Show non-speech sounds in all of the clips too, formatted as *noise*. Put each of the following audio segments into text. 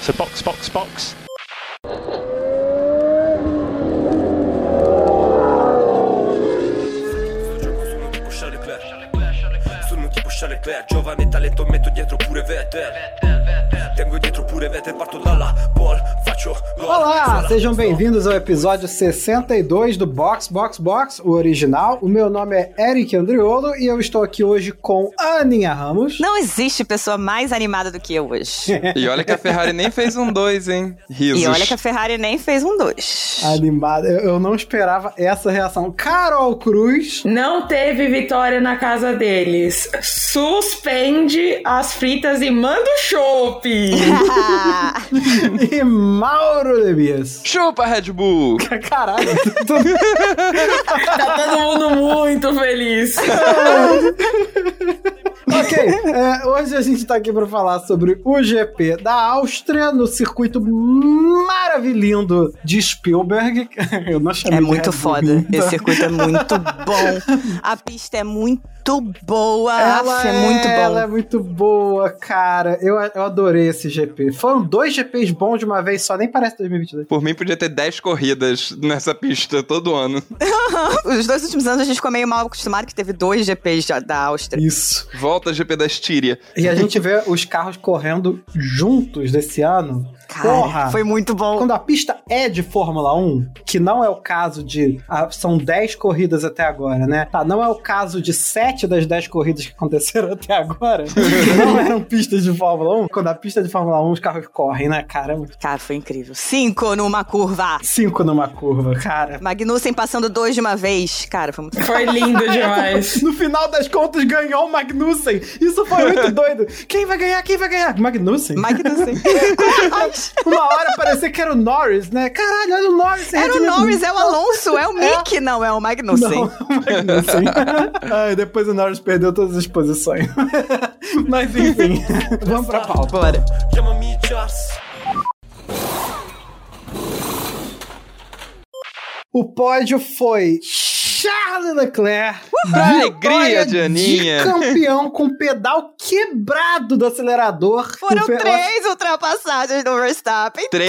So box, box, box. Giovane talento metto dietro pure Tengo dietro pure parto dalla Olá, sejam bem-vindos ao episódio 62 do Box Box Box, o original. O meu nome é Eric Andriolo e eu estou aqui hoje com a Aninha Ramos. Não existe pessoa mais animada do que eu hoje. E olha que a Ferrari nem fez um 2, hein? Risos. E olha que a Ferrari nem fez um 2. Animada, eu não esperava essa reação. Carol Cruz. Não teve vitória na casa deles. Suspende as fritas e manda o chopp. *laughs* *laughs* e Mauro Lebias. Chupa, Red Bull! *laughs* Caralho, tá todo mundo muito feliz. ok. é, hoje a gente tá aqui pra falar sobre o GP da Áustria no circuito maravilhoso de Spielberg. *laughs* Eu não chamei É muito foda. Esse *laughs* circuito é muito bom. A pista é muito boa. Ela Aff, é muito bom. Ela é muito boa, cara. Eu, eu adorei esse GP. Foram dois GPs bons de uma vez só, nem parece 2022. Por mim, podia ter 10 corridas nessa pista todo ano. *laughs* Os dois últimos anos a gente ficou meio mal acostumado que teve dois GPs da Áustria. Isso. Volta GP da Estíria. E a gente vê os carros correndo juntos desse ano. Cara, Porra! foi muito bom. Quando a pista é de Fórmula 1, que não é o caso de. ah, são 10 corridas até agora, né? Tá, não é o caso de 7 das 10 corridas que aconteceram *laughs* até agora. que não eram pistas de Fórmula 1. Quando a pista é de Fórmula 1, os carros correm, né, cara? Muito Cara, foi incrível. Cinco numa curva. 5 numa curva, cara. Magnussen passando dois de uma vez. Cara, foi muito Foi lindo *laughs* demais. No final das contas, ganhou o Magnussen. Isso foi muito doido. Quem vai ganhar? Quem vai ganhar? Magnussen? Magnussen. *laughs* Uma hora parecia que era o Norris, né? Caralho, olha o Norris. Era o. Norris, é o Alonso, é o Mick, não, é o Magnussen. Não, o Magnussen. *laughs* Ai, depois o Norris perdeu todas as posições. *laughs* Mas enfim, vamos pra pauta. Bora. Chiamami Charles O pódio foi Charles Leclerc. Pra Vitória alegria de Aninha. campeão com pedal quebrado do acelerador. Foram três ultrapassagens do Verstappen. Três.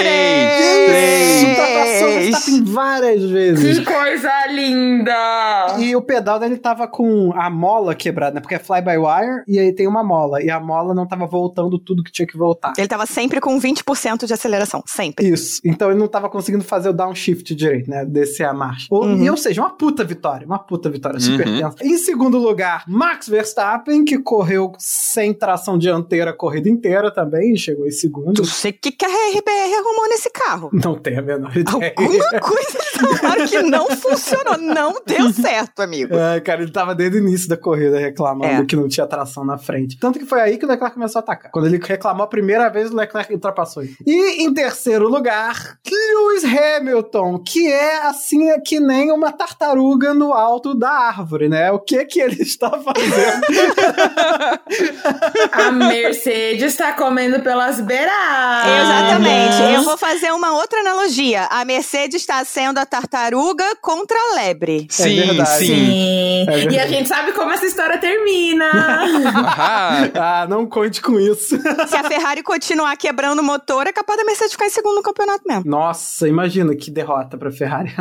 Três. ultrapassou o Verstappen várias vezes. Que coisa linda. E o pedal dele tava com a mola quebrada, né? Porque é fly-by-wire e aí tem uma mola. E a mola não tava voltando tudo que tinha que voltar. Ele tava sempre com 20% de aceleração, sempre. Isso. Então ele não tava conseguindo fazer o downshift direito, né? Descer a marcha. Ou, Uhum. E, ou seja, uma puta vitória. Uma puta vitória super Uhum. tensa. Em segundo lugar, Max Verstappen, que correu sem tração dianteira a corrida inteira também. Chegou em segundo. Não sei o que, que a RBR arrumou nesse carro. Não tenho a menor ideia. Alguma coisa *laughs* que não funcionou. Não deu certo, amigo. É, cara, ele tava desde o início da corrida reclamando É. que não tinha tração na frente. Tanto que foi aí que o Leclerc começou a atacar. Quando ele reclamou a primeira vez, o Leclerc ultrapassou ele. E em terceiro lugar, Lewis Hamilton, que é assim, é que nem uma tartaruga no alto da árvore, né? O que que ele *laughs* está fazendo? *laughs* A Mercedes tá comendo pelas beiradas. Exatamente. Eu vou fazer uma outra analogia. A Mercedes está sendo a tartaruga contra a lebre. Sim, verdade. sim. Sim. É verdade. e a gente sabe como essa história termina. Ah, *laughs* ah, não conte com isso. Se a Ferrari continuar quebrando o motor, é capaz da Mercedes ficar em segundo no campeonato mesmo. Nossa, imagina que derrota pra Ferrari.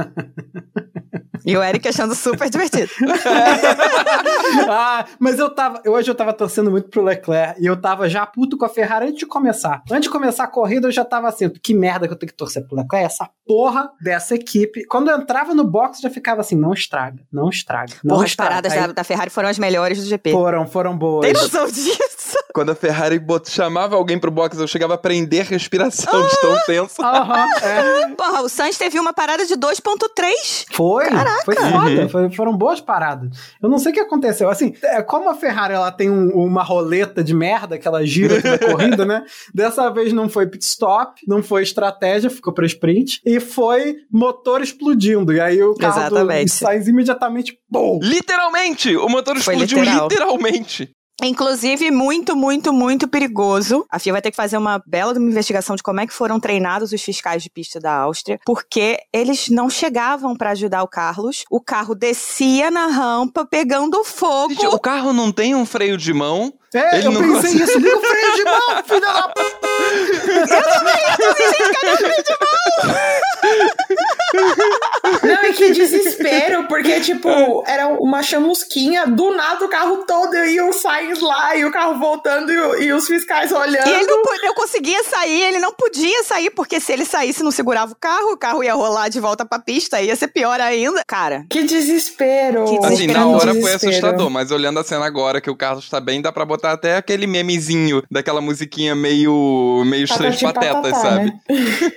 E o Eric achando super divertido. *laughs* ah, mas eu tava. Hoje eu tava torcendo muito pro Leclerc e eu tava já puto com a Ferrari antes de começar. Antes de começar a corrida, eu já tava assim, que merda que eu tenho que torcer pro Leclerc. Essa porra dessa equipe. Quando eu entrava no box, já ficava assim, não estraga, não estraga. Não Porra, as estraga. paradas Aí da, da Ferrari foram as melhores do GP. Foram, foram boas. Tem noção disso? *laughs* quando a Ferrari bot- chamava alguém pro box, eu chegava a prender a respiração de tão tenso. Aham, é. Porra, o Sainz teve uma parada de 2.3. Foi, foi foda, foi- foram boas paradas. Eu não sei o que aconteceu. Assim, é, como a Ferrari ela tem um- uma roleta de merda que ela gira na *laughs* corrida, né? Dessa vez não foi pit stop, não foi estratégia, ficou pra sprint, e foi motor explodindo. E aí o carro Exatamente. do Sainz imediatamente, pum! Literalmente! O motor Foi explodiu literal. literalmente. Inclusive, muito, muito, muito perigoso. A FIA vai ter que fazer uma bela investigação de como é que foram treinados os fiscais de pista da Áustria, porque eles não chegavam pra ajudar o Carlos. O carro descia na rampa pegando fogo. Gente, o carro não tem um freio de mão. É, ele eu pensei consegue... isso. Liga o freio de mão, *laughs* filha da puta! Eu também, eu pensei que o freio de mão. Não, e que desespero, porque, tipo, era uma chamusquinha, do nada o carro todo, e o Sainz lá, e o carro voltando, e, e, os fiscais olhando. E ele não, eu conseguia sair, ele não podia sair, porque se ele saísse não segurava o carro, o carro ia rolar de volta pra pista, ia ser pior ainda. Cara. Que desespero. Que desespero. Assim, na hora desespero. foi assustador, mas olhando a cena agora, que o carro está bem, dá pra botar até aquele memezinho daquela musiquinha meio. meio os três patetas, sabe? né?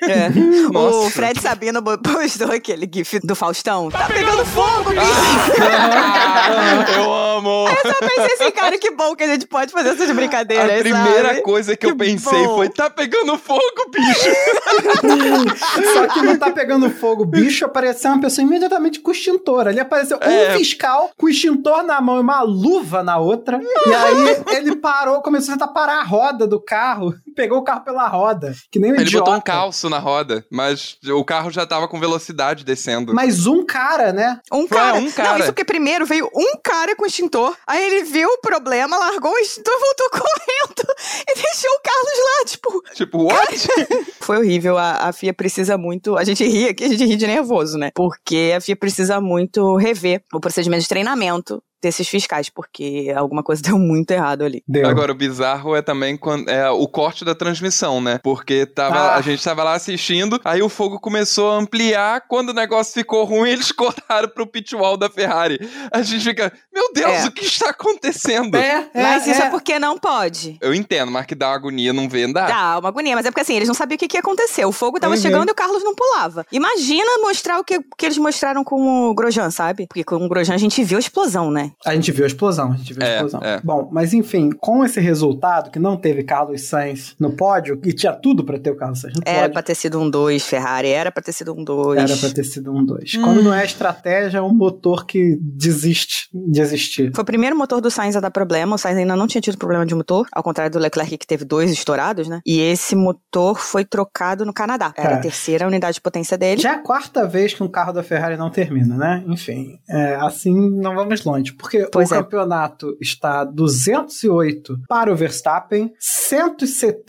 é. *laughs* o. Fred Sabino postou aquele gif do Faustão. Tá pegando fogo, bicho! Eu amo! Eu só pensei assim, cara, que bom que a gente pode fazer essas brincadeiras, A primeira sabe? coisa que eu Que pensei bom. foi: tá pegando fogo, bicho! *laughs* Só que não tá pegando fogo, bicho apareceu uma pessoa imediatamente com extintor. Ali apareceu É. um fiscal com o extintor na mão e uma luva na outra. E aí ele parou, começou a tentar parar a roda do carro. Pegou o carro pela roda. Que nem um Ele idiota. botou um calço na roda, mas o carro já tava com velocidade descendo. Mas um cara, né? Um Foi, cara. um cara. Não, isso porque primeiro veio um cara com extintor, aí ele viu o problema, largou o extintor, voltou *laughs* correndo e deixou o Carlos lá, tipo... Tipo, what? *laughs* Foi horrível, a, a FIA precisa muito... A gente ri aqui, a gente ri de nervoso, né? Porque a FIA precisa muito rever o procedimento de treinamento desses fiscais, porque alguma coisa *laughs* deu muito errado ali. Deu. Agora, o bizarro é também quando, é, o corte da transmissão, né? Porque tava, Ah. a gente tava lá assistindo, aí o fogo começou a ampliar. Quando o negócio ficou ruim, *laughs* eles cortaram pro pit wall da Ferrari. A gente fica, meu Deus, É. o que está acontecendo? É, é, Mas isso é. é. porque não pode. Eu entendo, mas que dá uma agonia não vê andar. Dá uma agonia, mas é porque assim, eles não sabiam o que, que ia acontecer. O fogo tava Uhum. chegando e o Carlos não pulava. Imagina mostrar o que, que eles mostraram com o Grosjean, sabe? Porque com o Grosjean a gente viu a explosão, né? A gente viu a explosão, a gente viu a É, explosão. é. Bom, mas enfim, com esse resultado, que não teve Carlos Sainz no pódio, e tinha tudo pra ter o Carlos Sainz no Era pódio, pra ter sido um 2, Ferrari. Era pra ter sido um 2. era pra ter sido um 2. Hum. Quando não é estratégia, é um motor que desiste de existir. Foi o primeiro motor do Sainz a dar problema. O Sainz ainda não tinha tido problema de motor, ao contrário do Leclerc que teve dois estourados, né? E esse motor foi trocado no Canadá. Era É. a terceira unidade de potência dele. Já é a quarta vez que um carro da Ferrari não termina, né? Enfim, é, assim não vamos longe, porque Pois o é. campeonato está 208 para o Verstappen, 170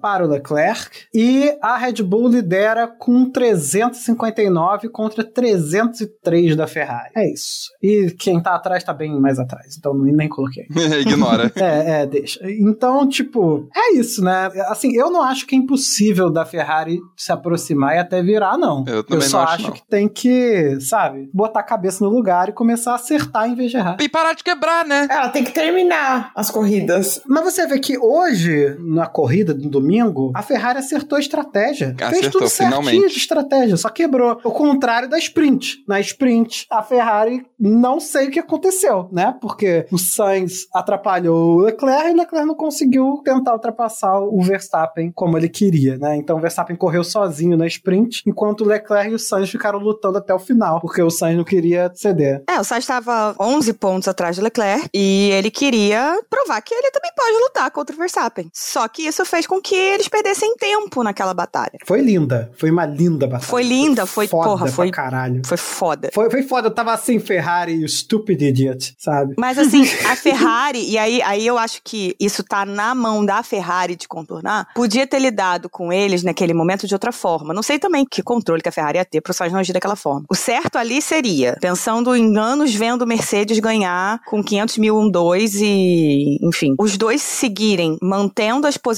para o Leclerc e a Red Bull lidera com 359 contra 303 da Ferrari. É isso. E quem tá atrás tá bem mais atrás, então nem coloquei. *laughs* Ignora. *laughs* É, é, deixa. Então, tipo, é isso, né? Assim, eu não acho que é impossível da Ferrari se aproximar e até virar, não. Eu também só não acho, acho não. que tem que, sabe, botar a cabeça no lugar e começar a acertar em vez de errar. E parar de quebrar, né? Ela tem que terminar as corridas. Mas você vê que hoje, na corrida do domingo, a Ferrari acertou a estratégia. Fez Acertou, tudo certinho finalmente. de estratégia, só quebrou. O contrário da sprint. Na sprint, a Ferrari não sei o que aconteceu, né? Porque o Sainz atrapalhou o Leclerc e o Leclerc não conseguiu tentar ultrapassar o Verstappen como ele queria, né? Então o Verstappen correu sozinho na sprint, enquanto o Leclerc e o Sainz ficaram lutando até o final, porque o Sainz não queria ceder. É, o Sainz estava 11 pontos atrás do Leclerc e ele queria provar que ele também pode lutar contra o Verstappen. Só que isso fez com que eles perdessem tempo naquela batalha. Foi linda, foi uma linda batalha. Foi linda, foi- foda porra, foi- caralho. Foi foda. Foi, foi foda, eu tava assim, Ferrari o Stupid Idiot, sabe? Mas assim, a *laughs* Ferrari, e aí, aí eu acho que isso tá na mão da Ferrari de contornar, podia ter lidado com eles naquele momento de outra forma. Não sei também que controle que a Ferrari ia ter pro Sainz não agir daquela forma. O certo ali seria, pensando em anos vendo o Mercedes ganhar com 500 mil um 2 e, enfim, os dois seguirem mantendo as posições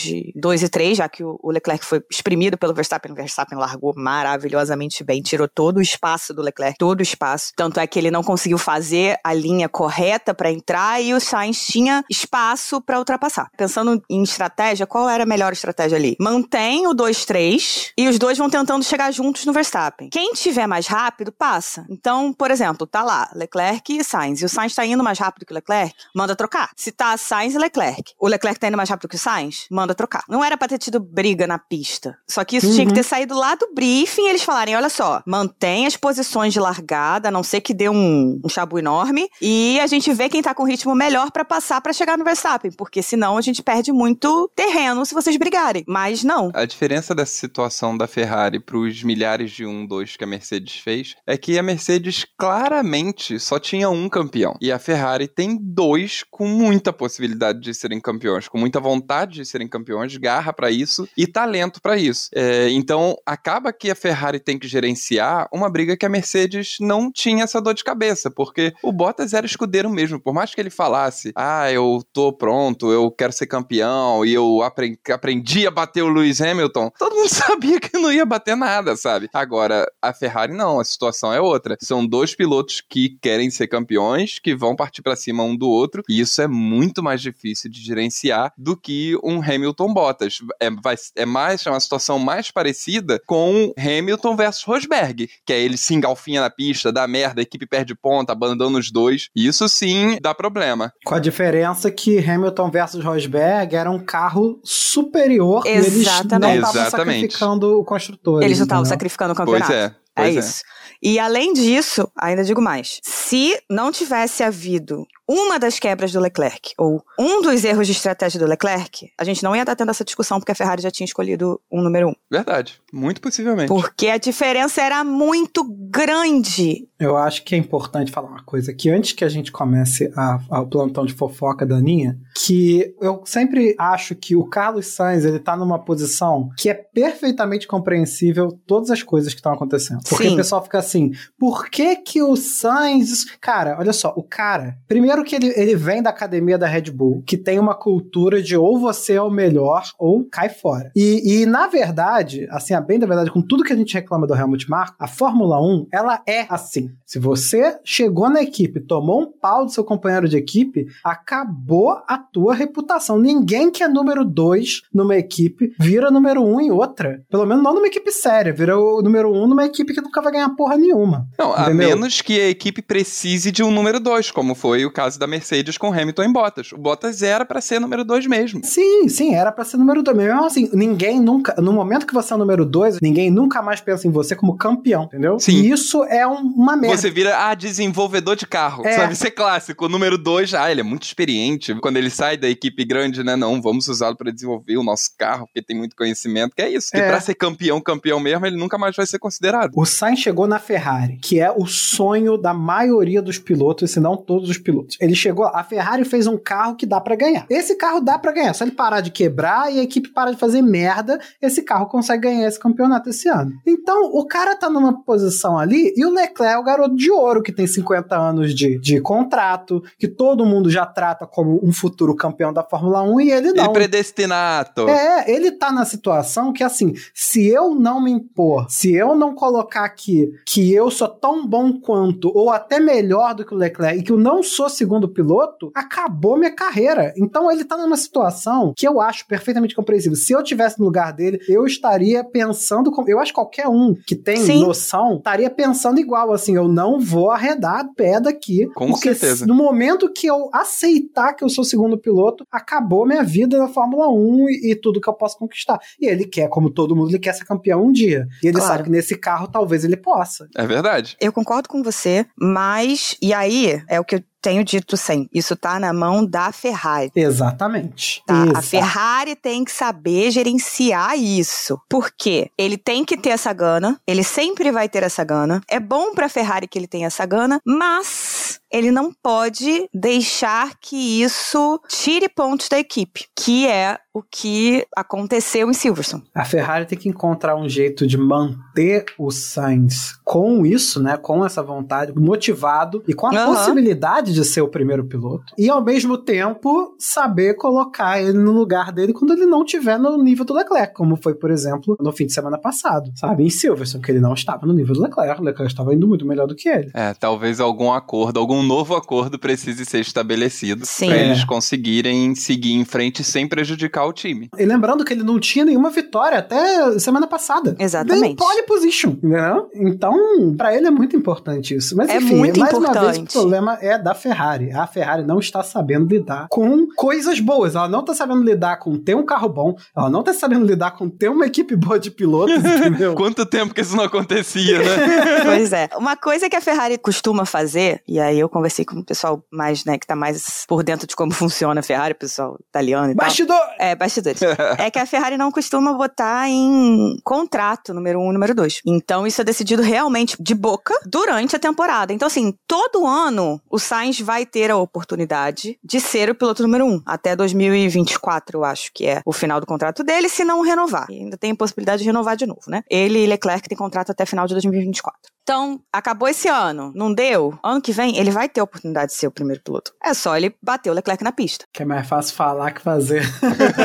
de 2 e 3, já que o o Leclerc foi exprimido pelo Verstappen, o Verstappen largou maravilhosamente bem, tirou todo o espaço do Leclerc, todo o espaço. Tanto é que ele não conseguiu fazer a linha correta para entrar e o Sainz tinha espaço para ultrapassar. Pensando em estratégia, qual era a melhor estratégia ali? Mantém o 2-3 e os dois vão tentando chegar juntos no Verstappen. Quem tiver mais rápido, passa. Então, por exemplo, tá lá, Leclerc e Sainz. E o Sainz tá indo mais rápido que o Leclerc, manda trocar. Se tá Sainz e Leclerc, o Leclerc tá indo mais rápido que o Sainz, manda trocar. Não era pra ter tido briga na pista. Só que isso tinha que ter saído lá do briefing e eles falarem: olha só, mantém as posições de largada, a não ser que dê um, um chabu enorme, e a gente vê quem tá com ritmo melhor pra passar pra chegar no Verstappen, porque senão a gente perde muito terreno se vocês brigarem. Mas não. A diferença dessa situação da Ferrari para os milhares de 1-2 que a Mercedes fez é que a Mercedes claramente só tinha um campeão. E a Ferrari tem dois com muita possibilidade de serem campeões, com muita vontade de serem campeões, garra para isso e talento para isso. É, então acaba que a Ferrari tem que gerenciar uma briga que a Mercedes não tinha essa dor de cabeça, porque o Bottas era escudeiro mesmo. Por mais que ele falasse, ah, eu tô pronto, eu quero ser campeão e eu aprendi, aprendi a bater o Lewis Hamilton, todo mundo *laughs* sabia que não ia bater nada, sabe? Agora, a Ferrari não, a situação é outra. São dois pilotos que querem ser campeões, que vão partir para cima um do outro, e isso é muito mais difícil de gerenciar do que um Hamilton Bottas. É, vai, é mais é uma situação mais parecida com Hamilton versus Rosberg, que é ele se engalfinha na pista, dá merda, a equipe perde ponta, abandona os dois. Isso sim dá problema. Com a diferença que Hamilton versus Rosberg era um carro superior Exatamente. e eles não estavam Exatamente. sacrificando o construtor. Eles não estavam sacrificando o campeonato. Pois é. É Pois é. isso. E além disso, ainda digo mais: se não tivesse havido uma das quebras do Leclerc, ou um dos erros de estratégia do Leclerc, a gente não ia estar tendo essa discussão porque a Ferrari já tinha escolhido um número um. Verdade. Muito possivelmente. Porque a diferença era muito grande. Eu acho que é importante falar uma coisa que antes que a gente comece a, a- o plantão de fofoca da Aninha, que eu sempre acho que o Carlos Sainz ele tá numa posição que é perfeitamente compreensível todas as coisas que estão acontecendo. Porque Sim. o pessoal fica assim, por que que o Sainz... Cara, olha só, o cara... Primeiro que ele, ele vem da academia da Red Bull, que tem uma cultura de ou você é o melhor ou cai fora. E, e na verdade, assim, a bem da verdade, com tudo que a gente reclama do Helmut Marko, a Fórmula 1, ela é assim. Se você chegou na equipe, tomou um pau do seu companheiro de equipe, acabou a tua reputação. Ninguém que é número 2 numa equipe vira número 1 um em outra. Pelo menos não numa equipe séria, vira o número 1 um numa equipe que nunca vai ganhar porra nenhuma. Não, a Entendeu? menos que a equipe precise de um número 2, como foi o caso da Mercedes com Hamilton e Bottas. O Bottas era pra ser número 2 mesmo. Sim, sim, era pra ser número 2. Mesmo assim, ninguém nunca. No momento que você é o número 2, ninguém nunca mais pensa em você como campeão, entendeu? Sim. E isso é um- uma merda. Você vira, ah, desenvolvedor de carro. É. Sabe, ser clássico. O número 2, ah, ele é muito experiente. Quando ele sai da equipe grande, né, não, vamos usá-lo pra desenvolver o nosso carro, porque tem muito conhecimento. Que é isso. Que É. pra ser campeão, campeão mesmo, ele nunca mais vai ser considerado. O Sainz chegou na Ferrari, que é o sonho da maioria dos pilotos, se não todos os pilotos. Ele chegou, a Ferrari fez um carro que dá pra ganhar. Esse carro dá pra ganhar, só ele parar de quebrar e a equipe parar de fazer merda, esse carro consegue ganhar esse campeonato esse ano. Então, o cara tá numa posição ali e o Leclerc é o garoto de ouro que tem 50 anos de, de contrato, que todo mundo já trata como um futuro campeão da Fórmula 1 e ele não. E predestinato. É, ele tá na situação que, assim, se eu não me impor, se eu não colocar aqui que eu sou tão bom quanto, ou até melhor do que o Leclerc, e que eu não sou segundo piloto, acabou minha carreira. Então ele tá numa situação que eu acho perfeitamente compreensível. Se eu tivesse no lugar dele, eu estaria pensando. como- Eu acho que qualquer um que tem Sim. noção estaria pensando igual, assim, eu não vou arredar a pé daqui. Com porque certeza. no momento que eu aceitar que eu sou segundo piloto, acabou minha vida na Fórmula 1 e, e tudo que eu posso conquistar. E ele quer, como todo mundo, ele quer ser campeão um dia. E ele Claro. sabe que nesse carro talvez ele possa. É verdade. Eu concordo com você, mas. E aí, é o que eu tenho dito sempre: isso tá na mão da Ferrari. Exatamente. Tá? A. Ferrari tem que saber gerenciar isso. Por quê? Ele tem que ter essa gana, ele sempre vai ter essa gana. É bom pra Ferrari que ele tenha essa gana, mas ele não pode deixar que isso tire pontos da equipe, que é o que aconteceu em Silverstone. A Ferrari tem que encontrar um jeito de manter o Sainz com isso, né? Com essa vontade, motivado e com a Aham. possibilidade de ser o primeiro piloto. E ao mesmo tempo saber colocar ele no lugar dele quando ele não tiver no nível do Leclerc, como foi, por exemplo, no fim de semana passado, sabe? Em Silverstone, que ele não estava no nível do Leclerc. O Leclerc estava indo muito melhor do que ele. É, talvez algum acordo, algum novo acordo precise ser estabelecido pra É. eles conseguirem seguir em frente sem prejudicar o time. E lembrando que ele não tinha nenhuma vitória até semana passada. Exatamente. Pole position, entendeu? Então para ele é muito importante isso. Mas É enfim, muito mais uma vez o importante. problema é da Ferrari. A Ferrari não está sabendo lidar com coisas boas. Ela não está sabendo lidar com ter um carro bom. Ela não está sabendo lidar com ter uma equipe boa de pilotos, *laughs* entendeu? Quanto tempo que isso não acontecia, né? *laughs* Pois é. Uma coisa que a Ferrari costuma fazer, e aí eu conversei com o pessoal mais, né, que tá mais por dentro de como funciona a Ferrari, o pessoal italiano e tal. Bastidor! É, bastidores. é que a Ferrari não costuma botar em contrato número um e número dois. Então isso é decidido realmente de boca durante a temporada. Então, assim, todo ano o Sainz vai ter a oportunidade de ser o piloto número um. Até 2024, eu acho que é o final do contrato dele, se não renovar. E ainda tem possibilidade de renovar de novo, né? Ele e Leclerc têm contrato até final de 2024. Então, acabou esse ano, não deu? Ano que vem, ele vai ter a oportunidade de ser o primeiro piloto. É só ele bater o Leclerc na pista. Que é mais fácil falar que fazer. *laughs*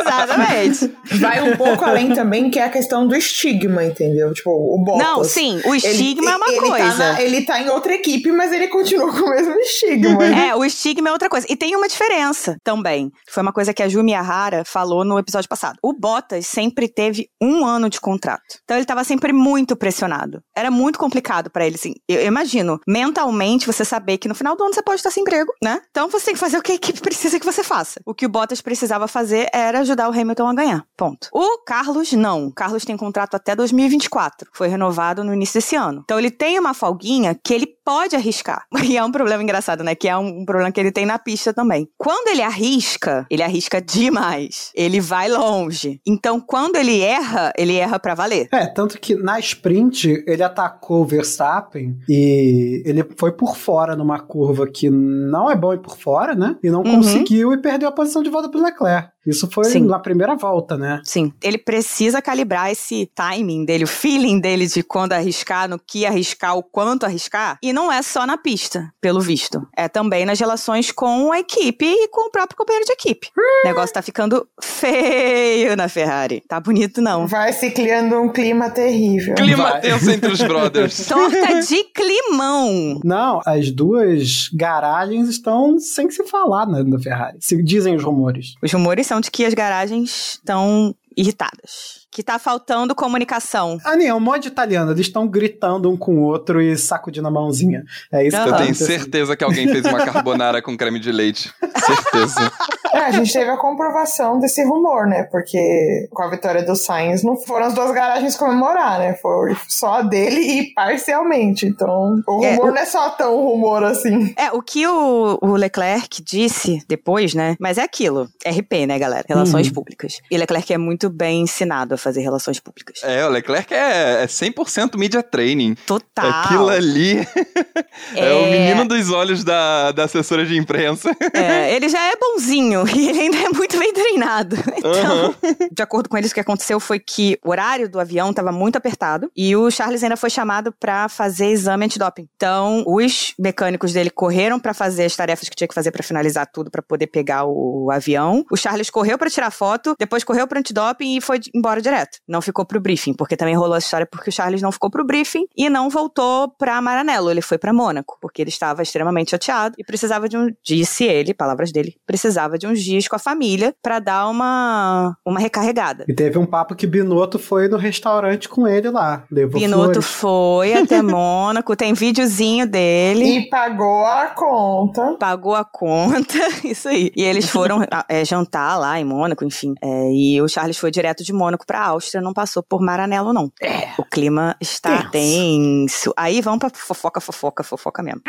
Exatamente. Vai um pouco além também, que é a questão do estigma, entendeu? Tipo, o Bottas. Não, sim, o estigma é uma ele coisa. Tá na- ele tá em outra equipe, mas ele continua com o mesmo estigma. *laughs* É, o estigma é outra coisa. E tem uma diferença também. Foi uma coisa que a Ju Miyahara falou no episódio passado. O Bottas sempre teve um ano de contrato. Então ele estava sempre muito pressionado. Era muito complicado pra ele, assim. Eu, eu imagino, mentalmente, você saber que no final do ano você pode estar sem emprego, né? Então você tem que fazer o que a equipe precisa que você faça. O que o Bottas precisava fazer era ajudar o Hamilton a ganhar. Ponto. O Carlos, não. O Carlos tem contrato até 2024. Foi renovado no início desse ano. Então ele tem uma folguinha que ele pode arriscar. *laughs* E é um problema engraçado, né? Que é um, um problema que ele tem na pista também. Quando ele arrisca, ele arrisca demais. Ele vai longe. Então, quando ele erra, ele erra pra valer. É, tanto que na sprint ele atacou o Verstappen e ele foi por fora numa curva que não é bom ir por fora, né? E não Uhum. conseguiu e perdeu a posição de volta pro Leclerc. Isso foi Sim. na primeira volta, né? Sim, ele precisa calibrar esse timing dele, o feeling dele de quando arriscar, no que arriscar, o quanto arriscar. E não é só na pista, pelo visto. É também nas relações com a equipe e com o próprio companheiro de equipe. O negócio tá ficando feio na Ferrari. Tá bonito, não. Vai se criando um clima terrível. Clima Vai. tenso entre os brothers. *laughs* Torta de climão. Não, as duas garagens estão sem se falar né, na Ferrari. Se dizem os rumores. Os rumores são de que as garagens estão irritadas. Que tá faltando comunicação. Ah, nem, é um mod italiano. Eles estão gritando um com o outro e sacudindo a mãozinha. É isso que Aham. Eu tá tenho certeza que alguém fez uma carbonara com creme de leite. *laughs* Certeza. É, a gente teve a comprovação desse rumor, né? Porque com a vitória do Sainz não foram as duas garagens comemorar, né? Foi só a dele e parcialmente. Então, o É, rumor o- não é só tão rumor assim. É, o que o, o Leclerc disse depois, né? Mas é aquilo. RP, né, galera? Relações Uhum. públicas. E Leclerc é muito bem ensinado a fazer relações públicas. É, o Leclerc é, é 100% media training. Total. Aquilo ali *laughs* é... o É. menino dos olhos da, da assessora de imprensa. É, *laughs* ele já é bonzinho *laughs* e ele ainda é muito bem treinado. Então, de acordo com eles, o que aconteceu foi que o horário do avião estava muito apertado e o Charles ainda foi chamado para fazer exame antidoping. Então, os mecânicos dele correram para fazer as tarefas que tinha que fazer para finalizar tudo para poder pegar o avião. O Charles correu para tirar foto, depois correu para antidoping e foi embora direto. Não ficou pro briefing, porque também rolou essa história porque o Charles não ficou pro briefing e não voltou para Maranello, ele foi para Mônaco, porque ele estava extremamente chateado e precisava de um, disse ele, palavras dele, precisava de uns dias com a família para dar uma uma recarregada. E teve um papo que Binotto foi no restaurante com ele lá. Levou Binotto flores. foi até *laughs* Mônaco, tem videozinho dele. E pagou a conta. Pagou a conta, *laughs* isso aí. E eles foram *laughs* é, jantar lá em Mônaco, enfim. É, e o Charles foi direto de Mônaco pra Áustria, não passou por Maranello, não. O clima está Tenso. tenso. Aí vamos pra fofoca, fofoca, fofoca mesmo.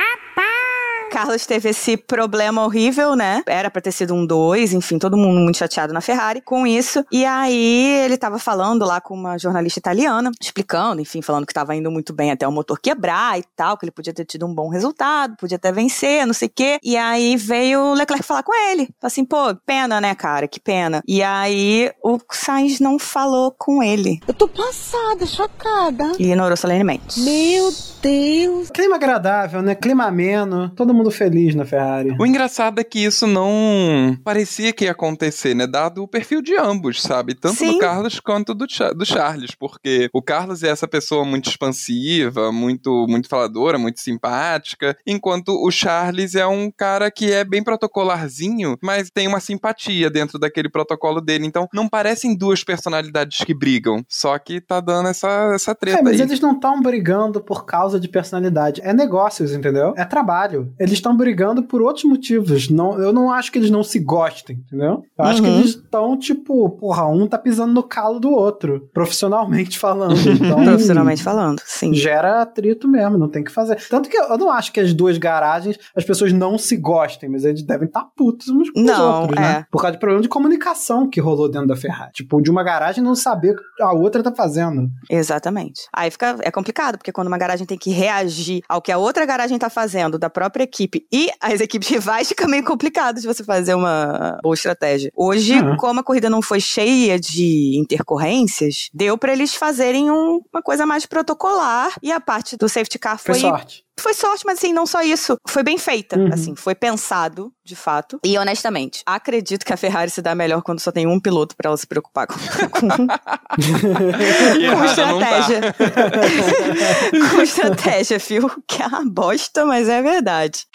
Carlos teve esse problema horrível, né? Era pra ter sido um dois, enfim, todo mundo muito chateado na Ferrari com isso. E aí ele tava falando lá com uma jornalista italiana, explicando, enfim, falando que tava indo muito bem até o motor quebrar e tal, que ele podia ter tido um bom resultado, podia até vencer, não sei o quê. E aí veio o Leclerc falar com ele. Falou assim, pô, pena, né, cara? Que pena. E aí o Sainz não falou com ele. Eu tô passada, chocada. E ignorou solenemente. Meu Deus. Clima agradável, né? Clima ameno, todo mundo feliz na Ferrari. O engraçado é que isso não parecia que ia acontecer, né? Dado o perfil de ambos, sabe? Tanto Sim. do Carlos quanto do, do Charles, porque o Carlos é essa pessoa muito expansiva, muito, muito faladora, muito simpática, enquanto o Charles é um cara que é bem protocolarzinho, mas tem uma simpatia dentro daquele protocolo dele. Então, não parecem duas personalidades que brigam, só que tá dando essa, essa treta É, mas aí. eles não estão brigando por causa de personalidade. É negócios, entendeu? É trabalho. Eles estão brigando por outros motivos. Não, eu não acho que eles não se gostem, entendeu? Eu acho que Uhum. eles estão, tipo, porra, um tá pisando no calo do outro, profissionalmente *laughs* falando. Então, Profissionalmente falando, sim. Gera atrito mesmo, não tem que fazer. Tanto que eu não acho que as duas garagens, as pessoas não se gostem, mas eles devem estar putos uns com os Não, outros, é. né? Por causa de problema de comunicação que rolou dentro da Ferrari. Tipo, de uma garagem não saber o que a outra tá fazendo. Exatamente. Aí fica é complicado, porque quando uma garagem tem que reagir ao que a outra garagem tá fazendo, da própria equipe e as equipes rivais, *laughs* fica meio complicado de você fazer uma boa estratégia. Hoje, Ah. como a corrida não foi cheia de intercorrências, deu pra eles fazerem um- uma coisa mais protocolar e a parte do safety car Foi, foi sorte. Foi sorte, mas assim, não só isso. Foi bem feita, Uhum. assim, foi pensado, de fato. E honestamente, acredito que a Ferrari se dá melhor quando só tem um piloto pra ela se preocupar com, com, com *laughs* tá. estratégia. *laughs* com estratégia, viu? Que é uma bosta, mas é verdade.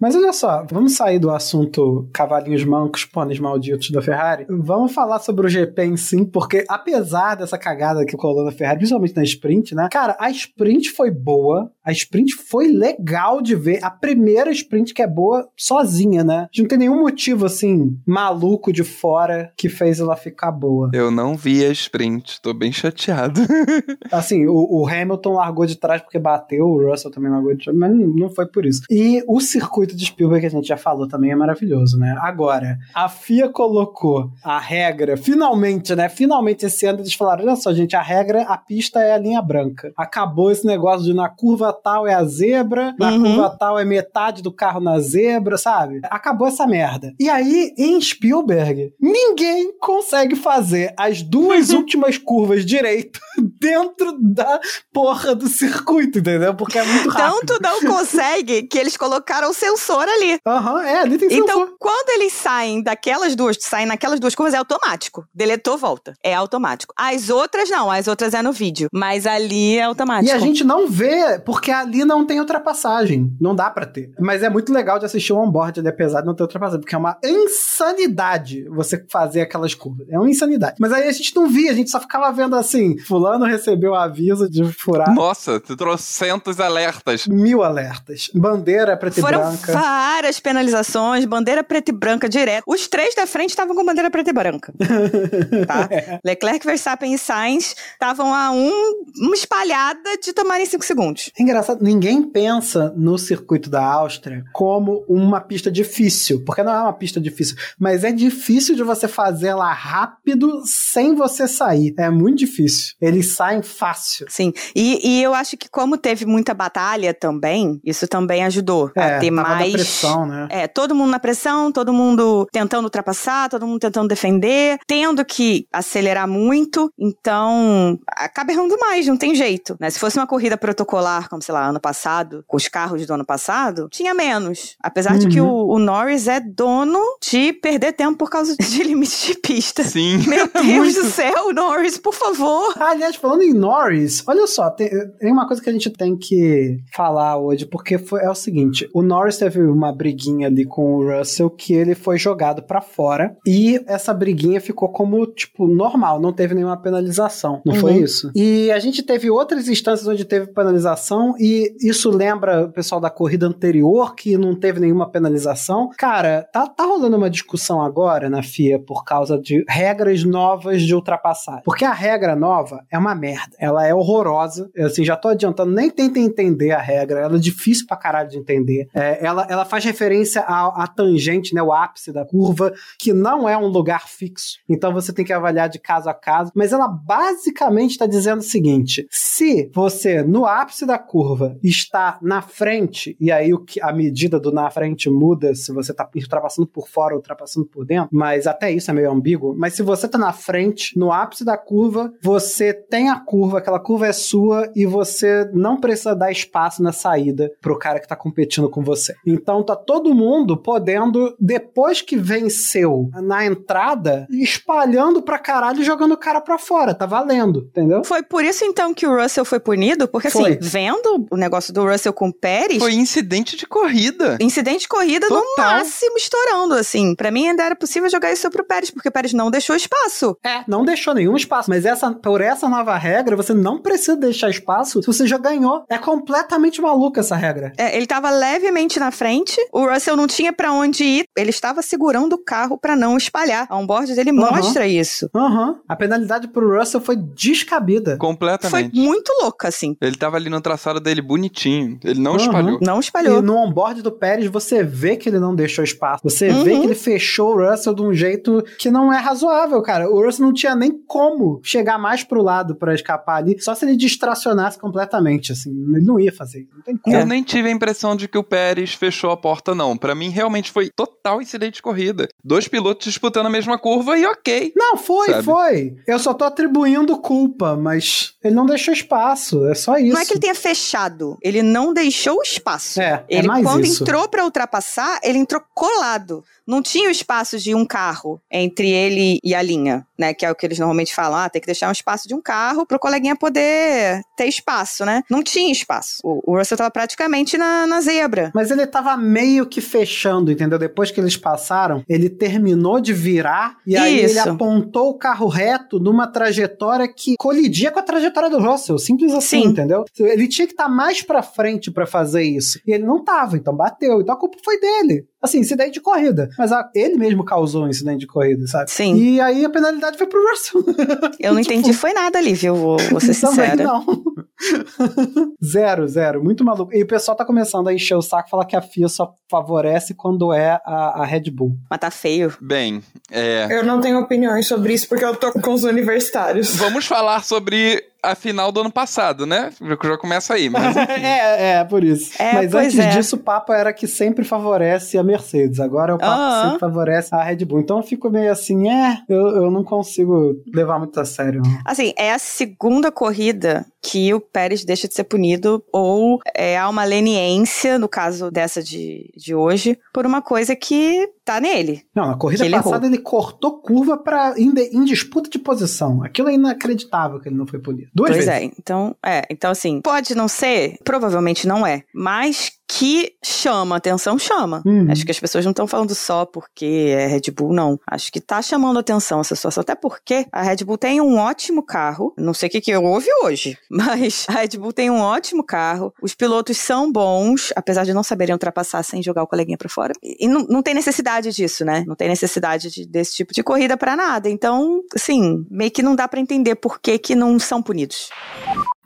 Mas olha só, vamos sair do assunto cavalinhos mancos, pôneis malditos da Ferrari. Vamos falar sobre o GP em si, porque apesar dessa cagada que colou na Ferrari, principalmente na sprint, né? Cara, a sprint foi boa, a sprint foi legal de ver. A primeira sprint que é boa sozinha, né? A gente não tem nenhum motivo, assim, maluco de fora que fez ela ficar boa. Eu não vi a sprint, tô bem chateado. *laughs* Assim, o, o Hamilton largou de trás porque bateu, o Russell também largou de trás, mas não foi por isso. E o circuito de Spielberg, que a gente já falou, também é maravilhoso, né? Agora, a FIA colocou a regra, finalmente, né? Finalmente esse ano eles falaram: olha só, gente, a regra, a pista é a linha branca. Acabou esse negócio de na curva tal é a zebra, na Uhum. curva tal é metade do carro na zebra, sabe? Acabou essa merda. E aí, em Spielberg, ninguém consegue fazer as duas *laughs* últimas curvas direito dentro da porra do circuito, entendeu? Porque é muito rápido. Tanto não consegue que eles colocaram o sensor ali. Aham, é, ali tem Então, sensor. quando eles saem daquelas duas, saem naquelas duas curvas, é automático. Deletou, volta. É automático. As outras não, as outras é no vídeo. Mas ali é automático. E a gente não vê, porque ali não tem ultrapassagem. Não dá pra ter. Mas é muito legal de assistir o onboard ali, apesar de não ter ultrapassagem, porque é uma insanidade você fazer aquelas curvas. É uma insanidade. Mas aí a gente não via, a gente só ficava vendo assim: Fulano recebeu aviso de furar. Nossa, tu trocentos alertas. Mil alertas. Bandeira preta Foram e branca. várias penalizações, bandeira preta e branca direto. Os três da frente estavam com bandeira preta e branca. *laughs* Tá? Leclerc, Verstappen e Sainz estavam a um, uma espalhada de tomarem cinco segundos. É engraçado, ninguém pensa no circuito da Áustria como uma pista difícil, porque não é uma pista difícil, mas é difícil de você fazer ela rápido sem você sair. É muito difícil. Eles saem fácil. Sim. E, e eu acho que como teve muita batalha também, isso também ajudou É, a ter tava mais. pressão, né? É, todo mundo na pressão, todo mundo tentando ultrapassar, todo mundo tentando defender, tendo que acelerar muito, então acaba errando mais, não tem jeito. Né? Se fosse uma corrida protocolar, como sei lá, ano passado, com os carros do ano passado, tinha menos. Apesar de que Uhum. o, o Norris é dono de perder tempo por causa de *laughs* limites de pista. Sim. Meu *laughs* Deus do céu, Norris, por favor. Ah, Aliás, falando em Norris, olha só, tem, tem uma coisa que a gente tem que falar hoje, porque foi, é o seguinte: o Norris teve uma briguinha ali com o Russell que ele foi jogado pra fora e essa briguinha ficou como, tipo, normal, não teve nenhuma penalização, não foi Uhum. isso? E a gente teve outras instâncias onde teve penalização e isso lembra o pessoal da corrida anterior que não teve nenhuma penalização. Cara, tá, tá rolando uma discussão agora na FIA por causa de regras novas de ultrapassagem. Porque a regra nova é uma merda. Ela é horrorosa. Eu, Assim, já tô adiantando, nem tenta entender a regra. Ela é difícil pra caralho de entender. É, ela, ela faz referência à, à tangente, né? O ápice da curva, que não é um lugar fixo. Então você tem que avaliar de caso a caso. Mas ela basicamente está dizendo o seguinte: se você, no ápice da curva, está na frente, e aí o que, a medida do na frente muda se você está ultrapassando por fora ou ultrapassando por dentro, mas até isso é meio ambíguo. Mas se você está na frente, no ápice da curva, você tem tem a curva, aquela curva é sua e você não precisa dar espaço na saída pro cara que tá competindo com você. Então tá todo mundo podendo, depois que venceu na entrada, espalhando pra caralho e jogando o cara pra fora. Tá valendo, entendeu? Foi por isso então que o Russell foi punido? Porque Foi. assim, vendo o negócio do Russell com o Pérez, Foi incidente de corrida. incidente de corrida no Total. máximo estourando, assim. Pra mim ainda era possível jogar isso pro Pérez, porque o Pérez não deixou espaço. É, não deixou nenhum espaço. Mas essa, por essa nova regra, você não precisa deixar espaço se você já ganhou. É completamente maluca essa regra. É, ele tava levemente na frente, o Russell não tinha pra onde ir, ele estava segurando o carro pra não espalhar. A onboard dele Aham. mostra isso. Aham. A penalidade pro Russell foi descabida. Foi Completamente. muito louca, assim. Ele tava ali no traçado dele bonitinho. Ele não Uhum. espalhou. Não E espalhou. no onboard do Pérez, você vê que ele não deixou espaço. Você Uhum. vê que ele fechou o Russell de um jeito que não é razoável, cara. O Russell não tinha nem como chegar mais pro lado pra escapar ali, só se ele distracionasse completamente, assim. Ele não ia fazer. Não tem como. Eu nem tive a impressão de que o Pérez fechou a porta, não. Pra mim, realmente foi total incidente de corrida. Dois pilotos disputando a mesma curva e ok. Não, foi, Sabe? foi. Eu só tô atribuindo culpa, mas ele não deixou espaço. É só isso. Não é que ele tenha fechado, ele não deixou espaço. É, é Ele, mais quando isso. entrou pra ultrapassar, ele entrou colado. Não tinha o espaço de um carro entre ele e a linha, né? Que é o que eles normalmente falam. Ah, tem que deixar um espaço de um carro pro coleguinha poder ter espaço, né? Não tinha espaço. O, o Russell tava praticamente na, na zebra. Mas ele tava meio que fechando, entendeu? Depois que eles passaram, ele terminou de virar e aí Isso. ele apontou o carro reto numa trajetória que colidia com a trajetória do Russell, simples assim, Sim. entendeu? Ele tinha que estar mais pra frente pra fazer isso. E ele não tava, então bateu. Então a culpa foi dele. Assim, incidente de corrida. Mas a- ele mesmo causou um incidente de corrida, sabe? Sim. E aí a penalidade foi pro Russell. *laughs* Eu não Tipo, entendi foi nada ali, viu? Vou, vou ser *laughs* sincera. não. *laughs* zero, zero. Muito maluco. E o pessoal tá começando a encher o saco e falar que a FIA só favorece quando é a, a Red Bull. Mas tá feio. Bem, é. Eu não tenho opiniões sobre isso porque eu tô com os universitários. Vamos falar sobre a final do ano passado, né? Já começa aí. Mas *laughs* enfim. é, é, por isso. É, Mas antes é. disso, o papo era que sempre favorece a Mercedes. Agora o papo Aham. sempre favorece a Red Bull. Então eu fico meio assim, é, eu, eu não consigo levar muito a sério. Assim, é a segunda corrida que o Pérez deixa de ser punido, ou é, há uma leniência, no caso dessa de, de hoje, por uma coisa que tá nele. Não, na corrida ele passada ele cortou curva pra, em, em disputa de posição. Aquilo é inacreditável que ele não foi punido. Duas pois vezes. é, então, é, então assim, pode não ser, provavelmente não é, mas que chama atenção, chama. Uhum. Acho que as pessoas não estão falando só porque é Red Bull, não. Acho que tá chamando atenção essa situação, até porque a Red Bull tem um ótimo carro, não sei o que que houve hoje, *laughs* mas a Red Bull tem um ótimo carro, os pilotos são bons, apesar de não saberem ultrapassar sem jogar o coleguinha pra fora, e não, não tem necessidade disso, né? Não tem necessidade de- desse tipo de corrida pra nada, então, assim, meio que não dá pra entender por que que não são punidos.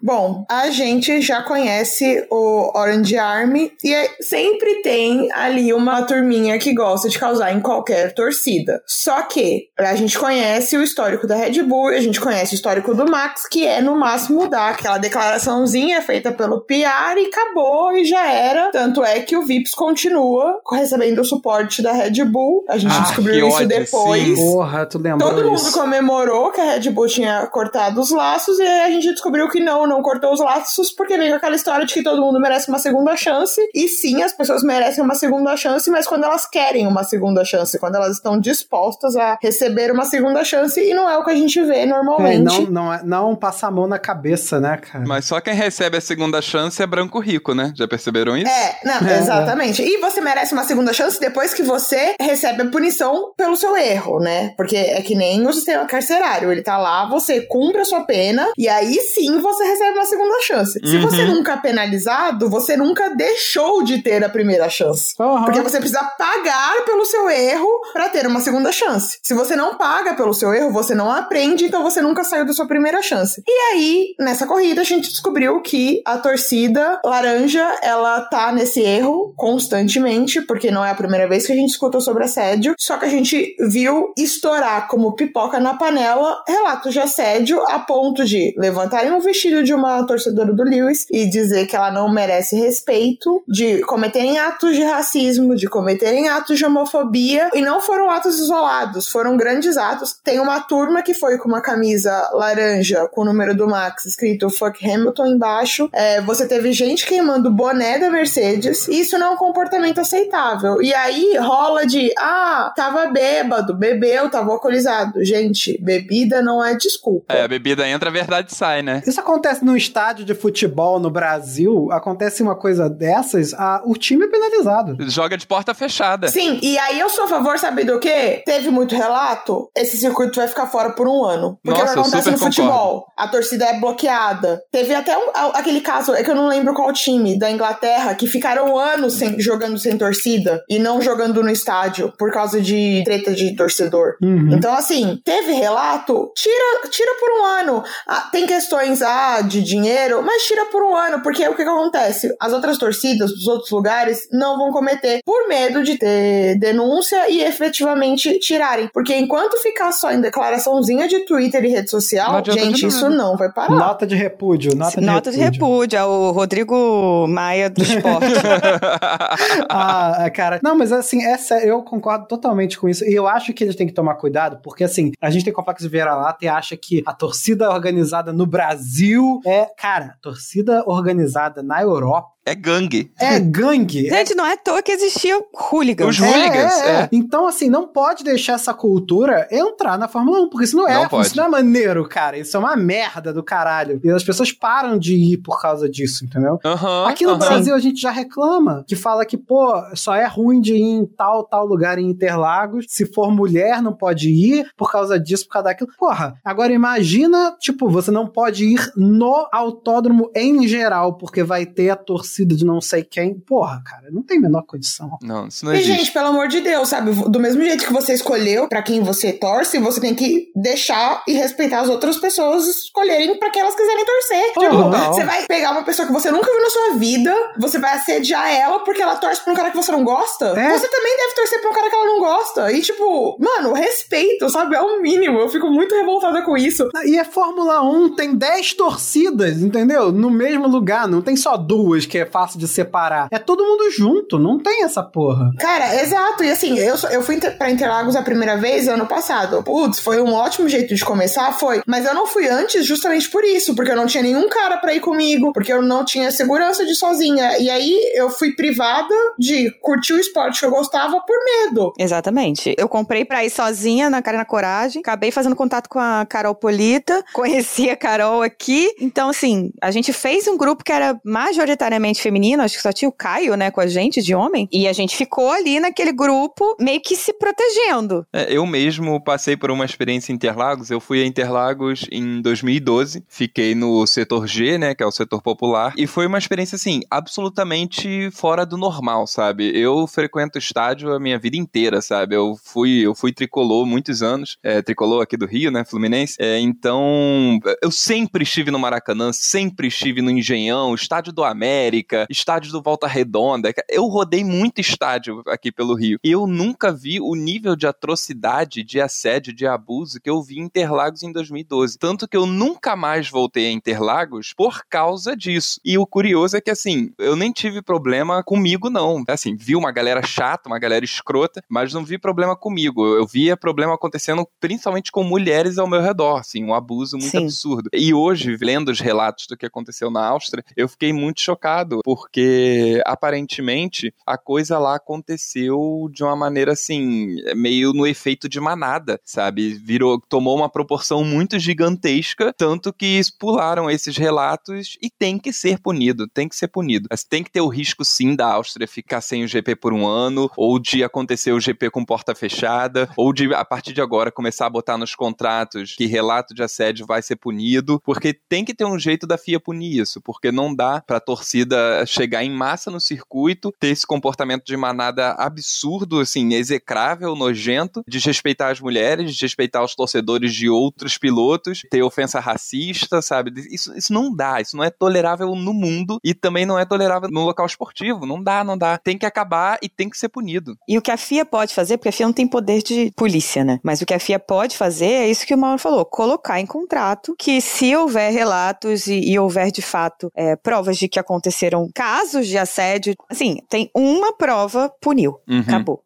Bom, a gente já conhece o Orange Army e é- sempre tem ali uma turminha que gosta de causar em qualquer torcida. Só que a gente conhece o histórico da Red Bull, a gente conhece o histórico do Max, que é no máximo dar aquela declaraçãozinha feita pelo PR e acabou e já era. Tanto é que o Vips continua recebendo o suporte da Red Bull. A gente Ah, descobriu isso ódio, depois. sim. Porra, tu lembrou Todo mundo isso. comemorou que a Red Bull tinha cortado os laços e aí a gente descobriu que não, não cortou os laços porque veio aquela história de que todo mundo merece uma segunda chance. E sim, as pessoas merecem uma segunda chance, mas quando elas querem uma segunda chance, quando elas estão dispostas a receber uma segunda chance, e não é o que a gente vê É, normalmente. não, não, é- não passa a mão na cabeça, né, cara? Mas só quem recebe a segunda chance é branco rico, né? Já perceberam isso? É, não, É. exatamente. E você merece uma segunda chance depois que você recebe a punição pelo seu erro, né? Porque é que nem o sistema carcerário. Ele tá lá, você cumpre a sua pena, e aí sim você recebe uma segunda chance. Se Uhum. você nunca é penalizado, você nunca deixou de ter a primeira chance. Aham. Porque você precisa pagar pelo seu erro pra ter uma segunda chance. Se você não paga pelo seu erro, você não aprende, então você nunca saiu da sua primeira chance. E aí, nessa corrida, a gente descobriu que a torcida laranja, ela tá nesse erro constantemente, porque não é a primeira vez que a gente escuta sobre assédio, só que a gente viu estourar como pipoca na panela relatos de assédio a ponto de levantarem um vestido de de uma torcedora do Lewis e dizer que ela não merece respeito, de cometerem atos de racismo, de cometerem atos de homofobia, e não foram atos isolados, foram grandes atos. Tem uma turma que foi com uma camisa laranja com o número do Max escrito Fuck Hamilton embaixo. É, você teve gente queimando o boné da Mercedes, e isso não é um comportamento aceitável. E aí rola de, ah, tava bêbado, bebeu, tava alcoolizado. Gente, bebida não é desculpa. É, a bebida entra, a verdade sai, né? Isso acontece no estádio de futebol no Brasil, acontece uma coisa dessas, a, o time é penalizado. Joga de porta fechada. Sim, e aí eu sou a favor, sabe do quê? Teve muito relato, esse circuito vai ficar fora por um ano. Porque Nossa, acontece no concordo. futebol? A torcida é bloqueada. Teve até um, aquele caso, é que eu não lembro qual time, da Inglaterra, que ficaram anos sem, jogando sem torcida e não jogando no estádio por causa de treta de torcedor. Uhum. Então, assim, teve relato, tira, tira por um ano. Ah, tem questões ah, de dinheiro, mas tira por um ano, porque o que, que acontece? As outras torcidas dos outros lugares não vão cometer por medo de ter denúncia e efetivamente tirarem. Porque enquanto ficar só em declaraçãozinha de Twitter e rede social, gente, isso não vai parar. Nota de repúdio, nota de Nota de repúdio. repúdio, é o Rodrigo Maia do esporte. *laughs* ah, cara. Não, mas assim, essa eu concordo totalmente com isso. E eu acho que eles têm que tomar cuidado, porque assim, a gente tem complexo de vira-lata e acha que a torcida organizada no Brasil é. Cara, torcida organizada na Europa É gangue. é gangue. é Gente, não é à toa que existia hooligans. Os hooligans, é. Então, assim, não pode deixar essa cultura entrar na Fórmula 1, porque isso não é, Não pode. isso não é maneiro, cara. Isso é uma merda do caralho. E as pessoas param de ir por causa disso, entendeu? Aqui no. Brasil a gente já reclama, que fala que, pô, só é ruim de ir em tal, tal lugar em Interlagos. Se for mulher, não pode ir por causa disso, por causa daquilo. Porra, agora imagina, tipo, você não pode ir no autódromo em geral, porque vai ter a torcida de não sei quem. Porra, cara, não tem a menor condição. Não, isso não E, existe. gente, pelo amor de Deus, sabe? Do mesmo jeito que você escolheu pra quem você torce, você tem que deixar e respeitar as outras pessoas escolherem pra quem elas quiserem torcer. Tipo, você vai pegar uma pessoa que você nunca viu na sua vida, você vai assediar ela porque ela torce pra um cara que você não gosta. É. Você também deve torcer pra um cara que ela não gosta. E, tipo, mano, respeito, sabe? É o mínimo. Eu fico muito revoltada com isso. E a Fórmula 1 tem 10 torcidas, entendeu? No mesmo lugar, não tem só duas que é fácil de separar. É todo mundo junto, não tem essa porra. Cara, exato. E assim, eu, eu fui pra Interlagos a primeira vez ano passado. Putz, foi um ótimo jeito de começar, foi. Mas eu não fui antes justamente por isso, porque eu não tinha nenhum cara pra ir comigo, porque eu não tinha segurança de ir sozinha. E aí eu fui privada de curtir o esporte que eu gostava por medo. Exatamente. Eu comprei pra ir sozinha na cara e na coragem. Acabei fazendo contato com a Carol Polita. *laughs* Conheci a Carol aqui. Então, assim, a gente fez um grupo que era majoritariamente feminino. Acho que só tinha o Caio, né, com a gente, de homem. E a gente ficou ali naquele grupo, meio que se protegendo. É, eu mesmo passei por uma experiência em Interlagos. Eu fui a Interlagos em 2012. Fiquei no setor G, né, que é o setor popular. E foi uma experiência, assim, absolutamente fora do normal, sabe? Eu frequento estádio a minha vida inteira, sabe? Eu fui, eu fui tricolor muitos anos. É, tricolor aqui do Rio, né, Fluminense. É, então, eu sempre estive no Maracanã, sempre estive no Engenhão, estádio do América, estádio do Volta Redonda. Eu rodei muito estádio aqui pelo Rio. E eu nunca vi o nível de atrocidade, de assédio, de abuso que eu vi em Interlagos em 2012. Tanto que eu nunca mais voltei a Interlagos por causa disso. E o curioso é que, assim, eu nem tive problema comigo, não. Assim, vi uma galera chata, uma galera escrota, mas não vi problema comigo. Eu via problema acontecendo principalmente com mulheres ao meu redor, assim, um abuso muito Sim. absurdo. E hoje, lendo os relatos do que aconteceu na Áustria, eu fiquei muito chocado, porque aparentemente a coisa lá aconteceu de uma maneira assim, meio no efeito de manada, sabe? Virou, tomou uma proporção muito gigantesca, tanto que pularam esses relatos e tem que ser punido, tem que ser punido. Mas tem que ter o risco sim da Áustria ficar sem o GP por um ano, ou de acontecer o GP com porta fechada, ou de a partir de agora começar a botar nos contratos que relato de assédio vai ser punido, porque tem que ter um jeito da FIA punir isso, porque não dá pra torcida chegar em massa no circuito, ter esse comportamento de manada absurdo, assim, execrável, nojento, desrespeitar as mulheres, desrespeitar os torcedores de outros pilotos, ter ofensa racista, sabe? Isso, isso não dá, isso não é tolerável no mundo e também não é tolerável no local esportivo. Não dá, não dá. Tem que acabar e tem que ser punido. E o que a FIA pode fazer, porque a FIA não tem poder de polícia, né? Mas o que a FIA pode fazer é isso que o Mauro falou: colocar em contrato que se houver relatos e, e houver de fato é, provas de que aconteceram casos de assédio, assim, tem uma prova, puniu. Uhum. Acabou.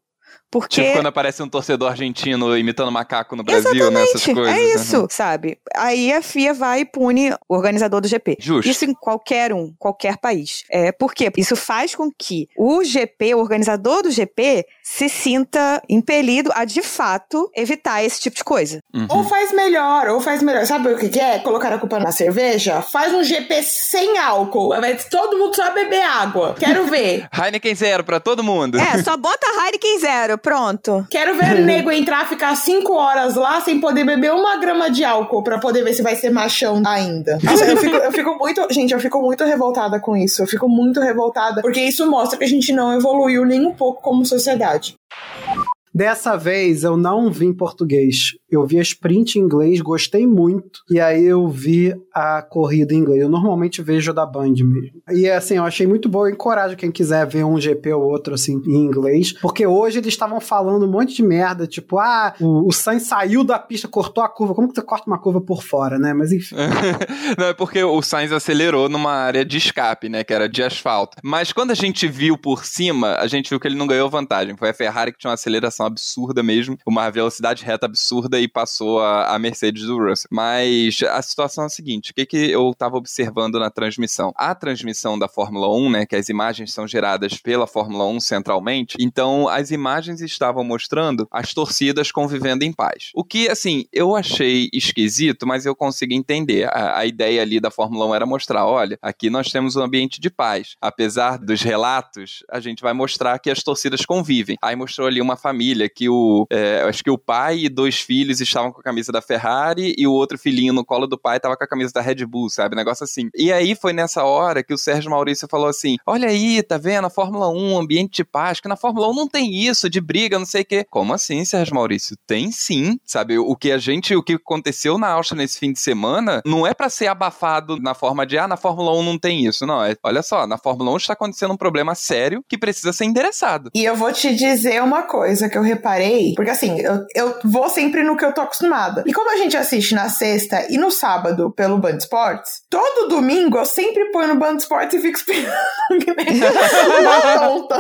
Porque... Tipo quando aparece um torcedor argentino imitando macaco no Brasil, nessas né, coisas. É isso, uhum. sabe? Aí a FIA vai e pune o organizador do GP. Justo. Isso em qualquer um, qualquer país. É, por quê? Isso faz com que o GP, o organizador do GP, se sinta impelido a, de fato, evitar esse tipo de coisa. Uhum. Ou faz melhor, ou faz melhor. Sabe o que, que é? Colocar a culpa na cerveja? Faz um GP sem álcool. Todo mundo só beber água. Quero ver. *laughs* Heineken zero pra todo mundo. É, só bota Heineken zero pronto. Quero ver o nego entrar, ficar cinco horas lá sem poder beber uma grama de álcool para poder ver se vai ser machão ainda. Nossa, eu, fico, eu fico muito. Gente, eu fico muito revoltada com isso. Eu fico muito revoltada. Porque isso mostra que a gente não evoluiu nem um pouco como sociedade. Dessa vez eu não vi em português. Eu vi a sprint em inglês, gostei muito. E aí eu vi a corrida em inglês. Eu normalmente vejo da Band mesmo. E assim, eu achei muito bom. Eu encorajo quem quiser ver um GP ou outro assim em inglês. Porque hoje eles estavam falando um monte de merda. Tipo, ah, o, o Sainz saiu da pista, cortou a curva. Como que você corta uma curva por fora, né? Mas enfim. *laughs* Não, é porque o Sainz acelerou numa área de escape, né? Que era de asfalto. Mas quando a gente viu por cima, a gente viu que ele não ganhou vantagem. Foi a Ferrari que tinha uma aceleração absurda mesmo. Uma velocidade reta absurda e passou a, a Mercedes do Russell. Mas a situação é a seguinte: o que, que eu estava observando na transmissão? A transmissão da Fórmula 1, né, que as imagens são geradas pela Fórmula 1 centralmente, então as imagens estavam mostrando as torcidas convivendo em paz. O que, assim, eu achei esquisito, mas eu consigo entender. A, a ideia ali da Fórmula 1 era mostrar: olha, aqui nós temos um ambiente de paz. Apesar dos relatos, a gente vai mostrar que as torcidas convivem. Aí mostrou ali uma família que o. É, acho que o pai e dois filhos filhos estavam com a camisa da Ferrari e o outro filhinho no colo do pai estava com a camisa da Red Bull, sabe? Negócio assim. E aí foi nessa hora que o Sérgio Maurício falou assim: Olha aí, tá vendo? A Fórmula 1, ambiente de paz, que na Fórmula 1 não tem isso de briga, não sei o quê. Como assim, Sérgio Maurício? Tem sim, sabe? O que a gente, o que aconteceu na Áustria nesse fim de semana não é para ser abafado na forma de, ah, na Fórmula 1 não tem isso. Não, é, olha só, na Fórmula 1 está acontecendo um problema sério que precisa ser endereçado. E eu vou te dizer uma coisa que eu reparei, porque assim, eu, eu vou sempre no que eu tô acostumada. E como a gente assiste na sexta e no sábado pelo Band Sports, todo domingo eu sempre ponho no Band Sports e fico esperando uma *laughs* tonta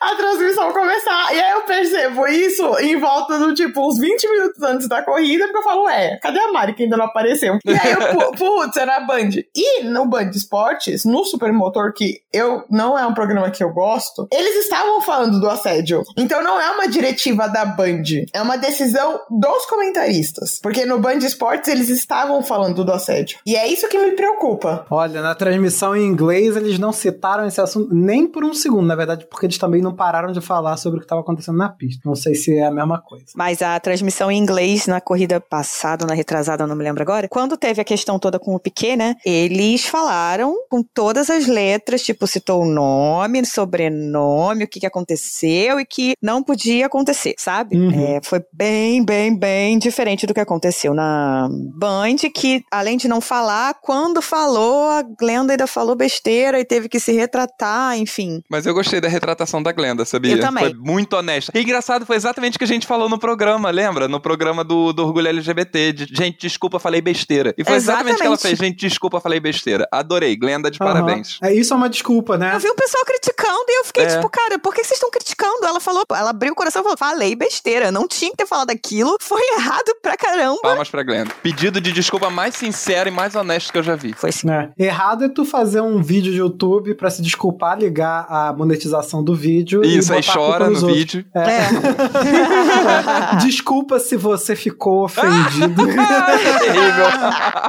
a transmissão começar. E aí eu percebo isso em volta do tipo uns 20 minutos antes da corrida, porque eu falo, é, cadê a Mari que ainda não apareceu? E aí eu, putz, era a Band. E no Band Esportes, no Supermotor, que eu não é um programa que eu gosto, eles estavam falando do assédio. Então não é uma diretiva da Band, é uma decisão dos comentaristas. Porque no Band Esportes eles estavam falando do assédio. E é isso que me preocupa. Olha, na transmissão em inglês eles não citaram esse assunto nem por um segundo, na verdade, porque eles também não pararam de falar sobre o que estava acontecendo na pista. Não sei se é a mesma coisa. Mas a transmissão em inglês na corrida passada, na retrasada, não me lembro agora, quando teve a questão toda com o Piquet, né? Eles falaram com todas as letras, tipo, citou o nome, sobrenome, o que, que aconteceu e que não podia acontecer, sabe? Uhum. É, foi bem, bem, bem diferente do que aconteceu na Band, que além de não falar, quando falou, a Glenda ainda falou besteira e teve que se retratar, enfim. Mas eu gostei da retratação da Glenda, sabia? Eu também. Foi muito honesta. E engraçado, foi exatamente o que a gente falou no programa, lembra? No programa do, do Orgulho LGBT. De, gente, desculpa, falei besteira. E foi exatamente o que ela fez. Gente, desculpa, falei besteira. Adorei. Glenda, de uhum. parabéns. É isso é uma desculpa, né? Eu vi o pessoal criticando e eu fiquei é. tipo, cara, por que vocês estão criticando? Ela falou, ela abriu o coração e falou, falei besteira. Não tinha que ter falado aquilo. Foi errado pra caramba. Palmas pra Glenda. Pedido de desculpa mais sincero e mais honesto que eu já vi. Foi sim. É. Errado é tu fazer um vídeo de YouTube pra se desculpar, ligar a monetização do vídeo. Isso, aí chora no outros. vídeo. É. é. *laughs* Desculpa se você ficou ofendido. *laughs* Terrível.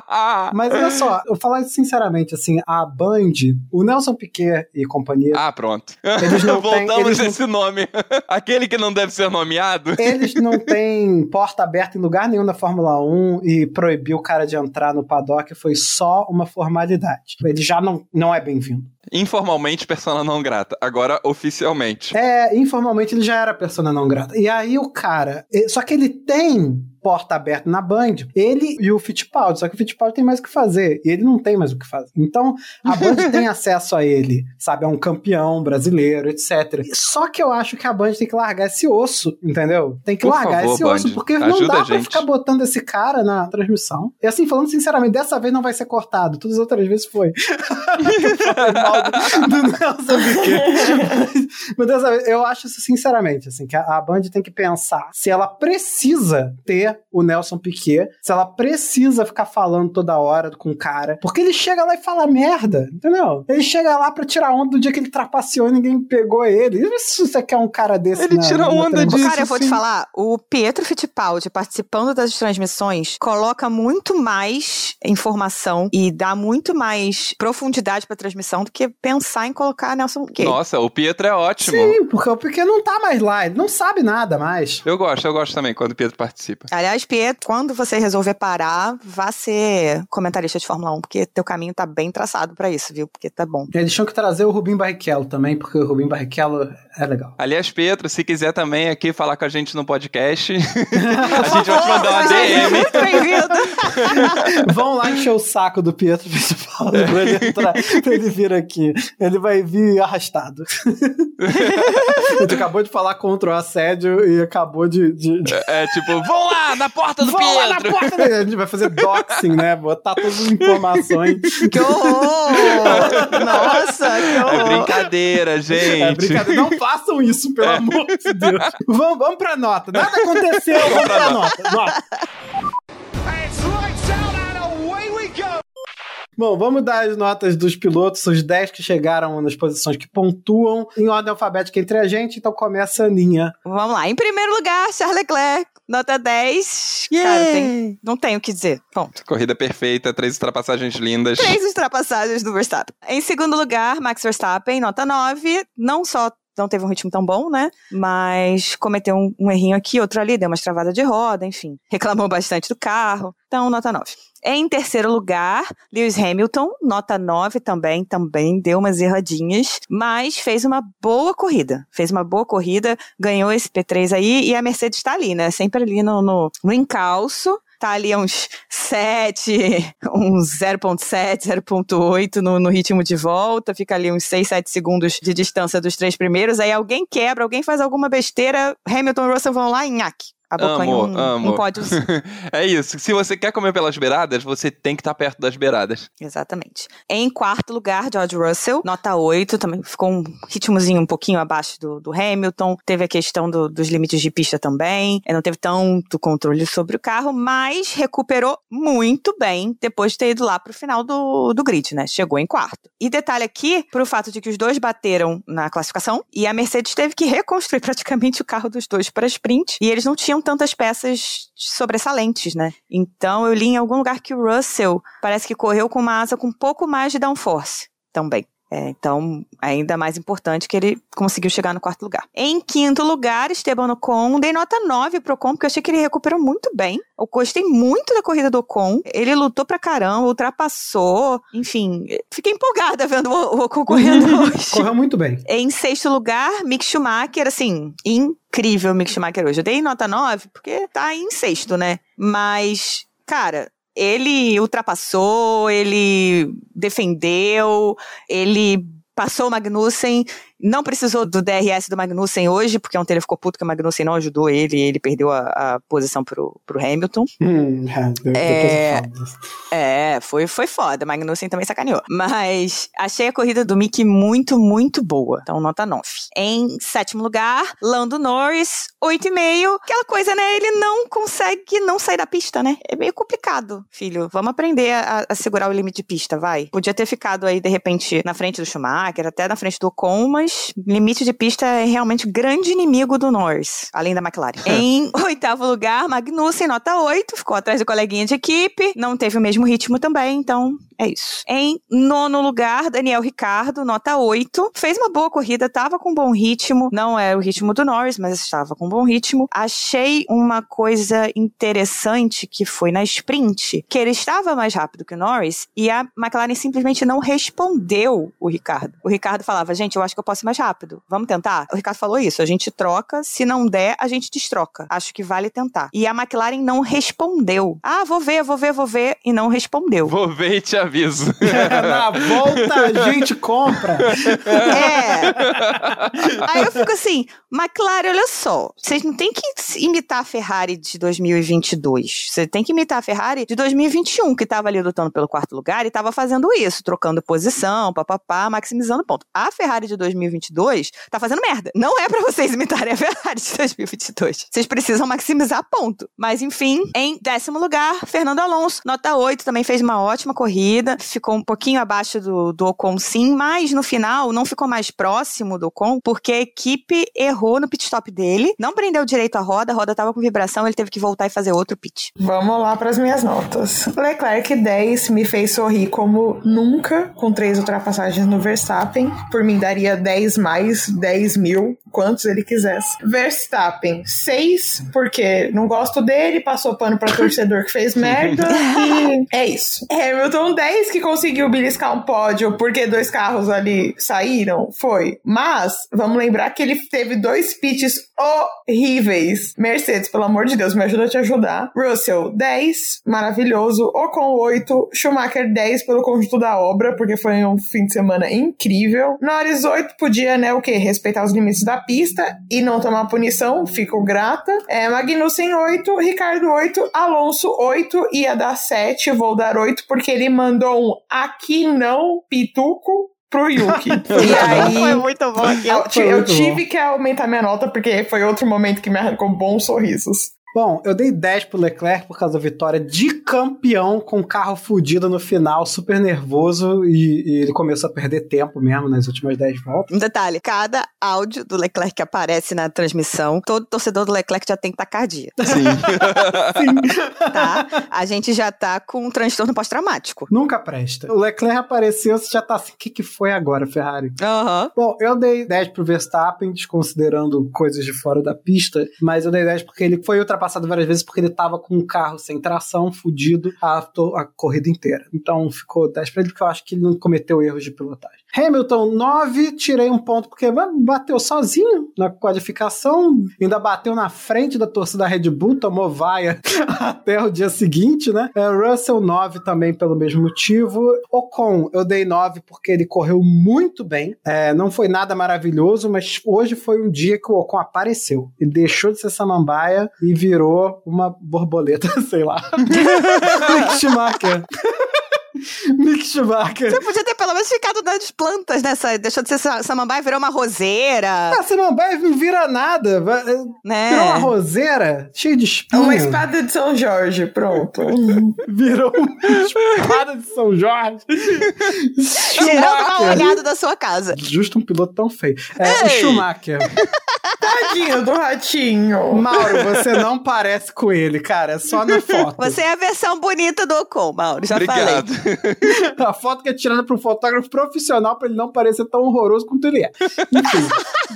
*laughs* Mas olha só, eu falar sinceramente, assim, a Band, o Nelson Piquet e companhia. Ah, pronto. Eles não Voltamos têm, eles esse não... nome. Aquele que não deve ser nomeado. Eles não têm porta aberta em lugar nenhum da Fórmula 1 e proibir o cara de entrar no paddock foi só uma formalidade. Ele já não, não é bem-vindo. Informalmente, persona não grata. Agora, oficialmente. É, informalmente ele já era persona não grata. E aí o cara. Só que ele tem porta aberta na Band, ele e o Fittipaldi, só que o Fittipaldi tem mais o que fazer, e ele não tem mais o que fazer. Então, a Band *laughs* tem acesso a ele, sabe, é um campeão brasileiro, etc. Só que eu acho que a Band tem que largar esse osso, entendeu? Tem que Por largar favor, esse Band, osso, porque não dá pra ficar botando esse cara na transmissão. E assim, falando sinceramente, dessa vez não vai ser cortado, todas as outras vezes foi. Do, do Nelson Piquet. Mas dessa vez, eu acho isso sinceramente, assim, que a, a Band tem que pensar se ela precisa ter o Nelson Piquet, se ela precisa ficar falando toda hora com o cara, porque ele chega lá e fala merda, entendeu? Ele chega lá pra tirar onda do dia que ele trapaceou e ninguém pegou ele. E se você quer um cara desse Ele na- tira na onda disso, Cara, eu vou te falar, o Pietro Fittipaldi participando das transmissões coloca muito mais informação e dá muito mais profundidade pra transmissão do que pensar em colocar Nelson Piquet. Nossa, o Pietro é ótimo. Sim, porque o Piquet não tá mais lá, ele não sabe nada mais. Eu gosto, eu gosto também quando o Pietro participa. Aliás, Pietro, quando você resolver parar, vá ser comentarista de Fórmula 1, porque teu caminho tá bem traçado pra isso, viu? Porque tá bom. Eles tinham que trazer o Rubim Barrichello também, porque o Rubim Barrichello é legal. Aliás, Pietro, se quiser também aqui falar com a gente no podcast, *laughs* a gente vai te mandar uma Seja DM. Muito bem-vindo. *laughs* Vão lá encher o saco do Pietro Fittipaldi pra ele entrar, pra ele vir aqui. Ele vai vir arrastado. *laughs* ele acabou de falar contra o assédio e acabou de. de, de... É tipo, vão lá, na porta do Vão lá na porta dele. *laughs* A gente vai fazer doxing, né? Botar todas as informações. *laughs* Que horror! Nossa, que É horror! brincadeira, gente. É brincadeira. Não façam isso, pelo amor de Deus. Vamos, vamos pra nota. Nada aconteceu. Vamos pra nota. Nota. Bom, vamos dar as notas dos pilotos, os 10 que chegaram nas posições que pontuam, em ordem alfabética entre a gente, então começa a Aninha. Vamos lá. Em primeiro lugar, Charles Leclerc, nota 10. Cara, tem- não tenho o que dizer. Ponto. Corrida perfeita, três ultrapassagens lindas. Três ultrapassagens do Verstappen. Em segundo lugar, Max Verstappen, nota 9. Não só não teve um ritmo tão bom, né? Mas cometeu um, um errinho aqui, outro ali, deu uma travada de roda, enfim. Reclamou bastante do carro. Então, nota 9. Em terceiro lugar, Lewis Hamilton, nota 9 também, também deu umas erradinhas, mas fez uma boa corrida. Fez uma boa corrida, ganhou esse P3 aí e a Mercedes tá ali, né? Sempre ali no, no, no encalço. Tá ali uns 7, uns 0.7, 0.8 no, no ritmo de volta, fica ali uns 6, 7 segundos de distância dos três primeiros, aí alguém quebra, alguém faz alguma besteira, Hamilton e Russell vão lá e nhaque. Abocanham Amo, um, amo. um pódio. é isso. Se você quer comer pelas beiradas, você tem que estar perto das beiradas. Exatamente. Em quarto lugar, George Russell, nota 8, também ficou um ritmozinho um pouquinho abaixo do, do Hamilton. Teve a questão do- dos limites de pista também. Não teve tanto controle sobre o carro, mas recuperou muito bem depois de ter ido lá pro final do, do grid, né? Chegou em quarto. E detalhe aqui, pro fato de que os dois bateram na classificação e a Mercedes teve que reconstruir praticamente o carro dos dois para sprint e eles não tinham tantas peças sobressalentes, né? Então eu li em algum lugar que o Russell parece que correu com uma asa com um pouco mais de downforce também. É, então, ainda mais importante que ele conseguiu chegar no quarto lugar. Em quinto lugar, Esteban Ocon. Dei nota 9 pro Ocon, porque eu achei que ele recuperou muito bem. Eu gostei muito da corrida do Ocon. Ele lutou pra caramba, ultrapassou. Enfim, fiquei empolgada vendo o Ocon correndo *laughs* hoje. Correu muito bem. Em sexto lugar, Mick Schumacher, assim, incrível Mick Schumacher hoje. Eu dei nota 9 porque tá em sexto, né? Mas, cara, ele ultrapassou, ele defendeu, ele passou o Magnussen, não precisou do DRS do Magnussen hoje, porque ontem ele ficou puto que o Magnussen não ajudou ele e ele perdeu a, a posição pro, pro Hamilton. Hum, é, É. É, foi, foi foda. Magnussen também sacaneou. Mas achei a corrida do Mick muito, muito boa. Então, nota 9. Em sétimo lugar, Lando Norris, 8,5. Aquela coisa, né? Ele não consegue não sair da pista, né? É meio complicado, filho. Vamos aprender a, a segurar o limite de pista, vai. Podia ter ficado aí, de repente, na frente do Schumacher, até na frente do Ocon, mas limite de pista é realmente o grande inimigo do Norris, além da McLaren. *laughs* em oitavo lugar, Magnussen, nota 8. Ficou atrás do coleguinha de equipe. Não teve o mesmo ritmo também, então É isso. Em nono lugar, Daniel Ricardo, nota 8. Fez uma boa corrida, tava com bom ritmo. Não é o ritmo do Norris, mas estava com bom ritmo. Achei uma coisa interessante que foi na sprint, que ele estava mais rápido que o Norris e a McLaren simplesmente não respondeu o Ricardo. O Ricardo falava, gente, eu acho que eu posso ir mais rápido. Vamos tentar? O Ricardo falou isso, a gente troca, se não der, a gente destroca. Acho que vale tentar. E a McLaren não respondeu. Ah, vou ver, vou ver, vou ver, e não respondeu. Vou ver e te aviso. *laughs* Na volta a gente compra. É. Aí eu fico assim, McLaren, olha só, vocês não tem que imitar a Ferrari de 2022. Você tem que imitar a Ferrari de 2021, que tava ali lutando pelo quarto lugar e tava fazendo isso, trocando posição, papapá, maximizando ponto. A Ferrari de 2022 tá fazendo merda. Não é para vocês imitarem a Ferrari de 2022. Vocês precisam maximizar ponto. Mas enfim, em décimo lugar, Fernando Alonso, nota 8, também fez uma ótima corrida, ficou um pouquinho abaixo do, do Ocon sim, mas no final não ficou mais próximo do Ocon, porque a equipe errou no pit stop dele, não prendeu direito a roda, a roda tava com vibração, ele teve que voltar e fazer outro pit. Vamos lá para as minhas notas. Leclerc 10 me fez sorrir como nunca, com três ultrapassagens no Verstappen. Por mim, daria 10 mais, 10 mil, quantos ele quisesse. Verstappen 6, porque não gosto dele, passou pano para torcedor que fez merda. *laughs* e é isso. Hamilton 10, que conseguiu beliscar um pódio porque dois carros ali saíram, foi. Mas, vamos lembrar que ele teve dois pits horríveis. Mercedes, pelo amor de Deus, me ajuda a te ajudar. Russell, 10, maravilhoso. Ocon, 8. Schumacher, 10 pelo conjunto da obra, porque foi um fim de semana incrível. Norris, 8, podia, né, o quê? Respeitar os limites da pista e não tomar punição, fico grata. É, Magnussen, 8. Ricardo, 8. Alonso, 8. Ia dar 7, vou dar 8, porque ele mandou um aqui não, pituco, pro Yuki. *laughs* e aí. Foi muito bom aqui. Eu, Foi eu muito tive que aumentar minha nota porque foi outro momento que me arrancou bons sorrisos. Bom, eu dei 10 pro Leclerc por causa da vitória de campeão com o carro fudido no final, super nervoso e, e ele começou a perder tempo mesmo nas últimas 10 voltas. Um detalhe, cada áudio do Leclerc que aparece na transmissão, todo torcedor do Leclerc já tem taquicardia, *laughs* Sim. tá? A gente já tá com um transtorno pós-traumático. Nunca presta. O Leclerc apareceu, você já tá assim, o que, que foi agora, Ferrari? Aham. Bom, eu dei 10 pro Verstappen, desconsiderando coisas de fora da pista, mas eu dei 10 porque ele foi ultrapassado várias vezes porque ele tava com um carro sem tração, fudido, a, a corrida inteira. Então ficou 10 pra ele porque eu acho que ele não cometeu erros de pilotagem. Hamilton, 9, tirei um ponto porque bateu sozinho na qualificação, ainda bateu na frente da torcida Red Bull, tomou vaia *laughs* até o dia seguinte, né? É, Russell, 9 também pelo mesmo motivo. Ocon, eu dei 9 porque ele correu muito bem. É, não foi nada maravilhoso, mas hoje foi um dia que o Ocon apareceu. Ele deixou de ser samambaia e virou uma borboleta, *laughs* sei lá. *laughs* Schumacher. *laughs* Mick Schumacher. Você podia ter pelo menos ficado nas plantas nessa. Deixou de ser sa- samambaia e virou uma roseira, Ah, samambaia não vira nada. vai- né? Virou uma roseira cheia de espinho. Uma espada de São Jorge, pronto. *laughs* Virou uma espada de São Jorge. Tirando mal Schumacher. olhado da sua casa. Justo um piloto tão feio. É, o Ei! Schumacher. Tadinho do ratinho. Mauro, você não parece com ele, cara. É só na foto. Você é a versão bonita do Ocon, Mauro. Já Obrigado. falei. A foto que é tirada por um fotógrafo profissional pra ele não parecer tão horroroso quanto ele é. Enfim.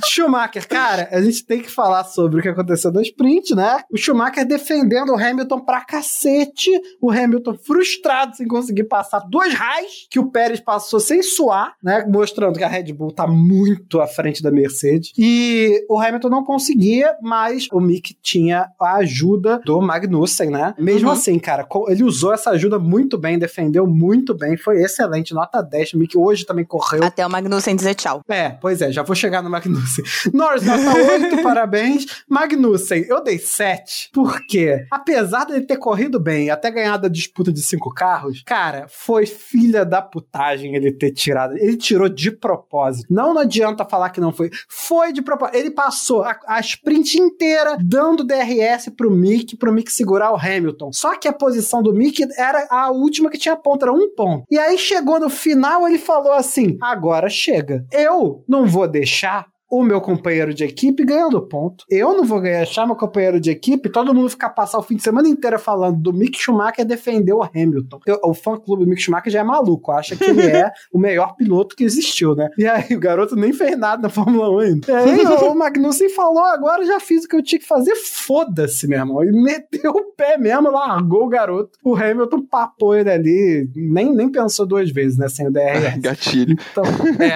Schumacher, cara, a gente tem que falar sobre o que aconteceu no sprint, né? O Schumacher defendendo o Hamilton pra cacete. O Hamilton frustrado sem conseguir passar duas raios que o Pérez passou sem suar, né? Mostrando que a Red Bull tá muito à frente da Mercedes. E o Hamilton não conseguia, mas o Mick tinha a ajuda do Magnussen, né? Mesmo Uhum. assim, cara, ele usou essa ajuda muito bem, defendeu muito bem, foi excelente, nota 10. O Mick hoje também correu. Até o Magnussen dizer tchau. É, pois é, já vou chegar no Magnussen. *laughs* Norris, nota 8, *laughs* parabéns. Magnussen, eu dei 7, porque apesar dele ter corrido bem, até ganhado a disputa de cinco carros, cara, foi filha da putagem ele ter tirado. Ele tirou de propósito. Não, não adianta falar que não foi. Foi de propósito. Ele passou a, a sprint inteira dando DRS pro Mick, pro Mick segurar o Hamilton. Só que a posição do Mick era a última que tinha ponto, era um ponto. E aí chegou no final, ele falou assim: agora chega. Eu não vou deixar o meu companheiro de equipe ganhando ponto. Eu não vou ganhar, achar meu companheiro de equipe, todo mundo ficar passar o fim de semana inteiro falando do Mick Schumacher defender o Hamilton. Eu, o fã-clube do Mick Schumacher já é maluco, acha que ele é o melhor piloto que existiu, né? E aí o garoto nem fez nada na Fórmula 1 ainda. E aí *laughs* o Magnussen falou, agora já fiz o que eu tinha que fazer, foda-se, meu irmão. E meteu o pé mesmo, largou o garoto. O Hamilton papou ele ali, nem, nem pensou duas vezes, né, sem o DRS. *laughs* Gatilho. Então, é.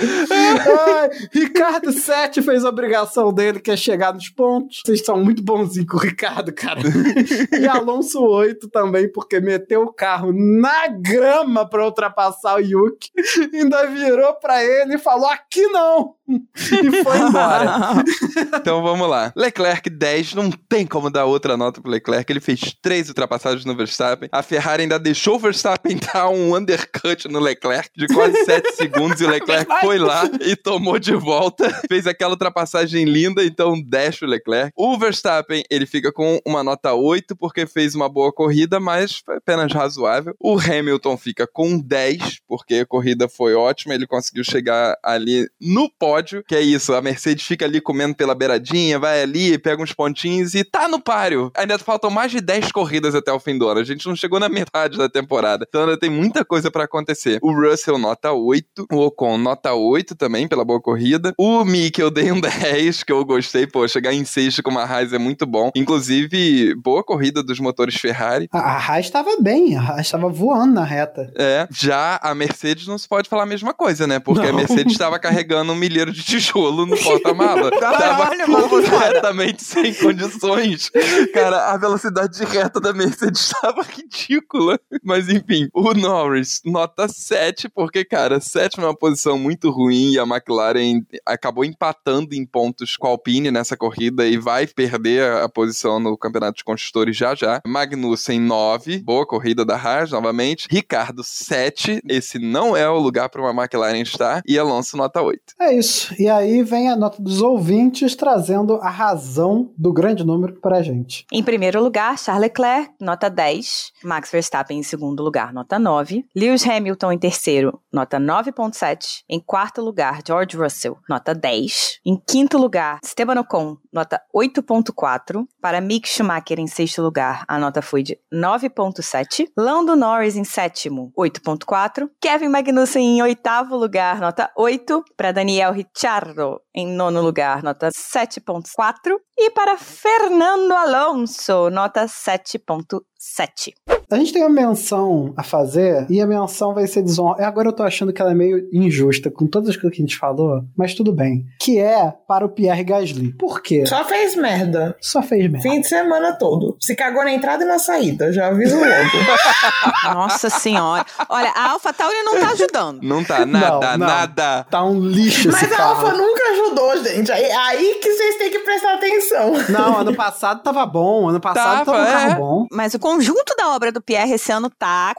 Ai, Ricardo 7 fez a obrigação dele, que é chegar nos pontos. Vocês são muito bonzinhos com o Ricardo, cara. E Alonso 8 também, porque meteu o carro na grama pra ultrapassar o Yuki. Ainda virou pra ele e falou: aqui não! E foi embora. *laughs* Então vamos lá. Leclerc 10, não tem como dar outra nota pro Leclerc. Ele fez três ultrapassagens no Verstappen. A Ferrari ainda deixou o Verstappen *laughs* dar um undercut no Leclerc de quase 7 segundos e o Leclerc foi lá e tomou de volta. Fez aquela ultrapassagem linda, então deixa o Leclerc. O Verstappen, ele fica com uma nota 8 porque fez uma boa corrida, mas foi apenas razoável. O Hamilton fica com 10 porque a corrida foi ótima, ele conseguiu chegar ali no pódio, que é isso, a Mercedes fica ali comendo pela beiradinha, vai ali, pega uns pontinhos e tá no páreo. Ainda faltam mais de 10 corridas até o fim do ano. A gente não chegou na metade da temporada. Então ainda tem muita coisa para acontecer. O Russell nota 8, o Ocon nota 8 também pela boa corrida. O Mick eu dei um *laughs* 10, que eu gostei, pô, chegar em sexto com uma Haas é muito bom. Inclusive, boa corrida dos motores Ferrari. A, a Haas estava bem, a Haas estava voando na reta. É, já a Mercedes não se pode falar a mesma coisa, né? Porque não. a Mercedes estava carregando um milheiro de tijolo no porta-mala. *laughs* tava completamente sem condições. Cara, a velocidade de reta da Mercedes *laughs* estava ridícula. Mas enfim, o Norris, nota 7, porque, cara, sétima é uma posição muito ruim e a McLaren acabou empatando em pontos com a Alpine nessa corrida e vai perder a posição no Campeonato de Construtores já já. Magnussen, 9, boa corrida da Haas novamente. Ricardo, 7, esse não é o lugar para uma McLaren estar. E Alonso, nota 8. É isso. E aí vem a nota dos ouvintes trazendo a razão do grande número pra gente. Em primeiro lugar, Charles Leclerc, nota 10. Max Verstappen em segundo lugar, nota 9. Lewis Hamilton em terceiro, nota 9.7. Em quarto lugar, George Russell, nota 10. Em quinto lugar, Esteban Ocon, nota 8.4. Para Mick Schumacher em sexto lugar, a nota foi de 9.7. Lando Norris em sétimo, 8.4. Kevin Magnussen em oitavo lugar, nota 8. Para Daniel Ricciardo em nono lugar, nota 7.4. E para Fernando Alonso, nota 7.7. A gente tem uma menção a fazer e a menção vai ser desonra. Agora eu tô achando que ela é meio injusta com todas as coisas que a gente falou, mas tudo bem. Que é para o Pierre Gasly. Por quê? Só fez merda. Só fez merda. Fim de semana todo. Se cagou na entrada e na saída, já aviso logo. *laughs* Nossa senhora. Olha, a Alpha Tauri não tá ajudando. Não tá nada, não, não. nada. Tá um lixo Mas esse a. Alpha nunca ajudou, gente. Aí, aí que vocês têm que prestar atenção. Não, ano passado tava bom. Ano passado tava, tava um carro é. bom. Mas o conjunto da obra do Pierre esse ano tá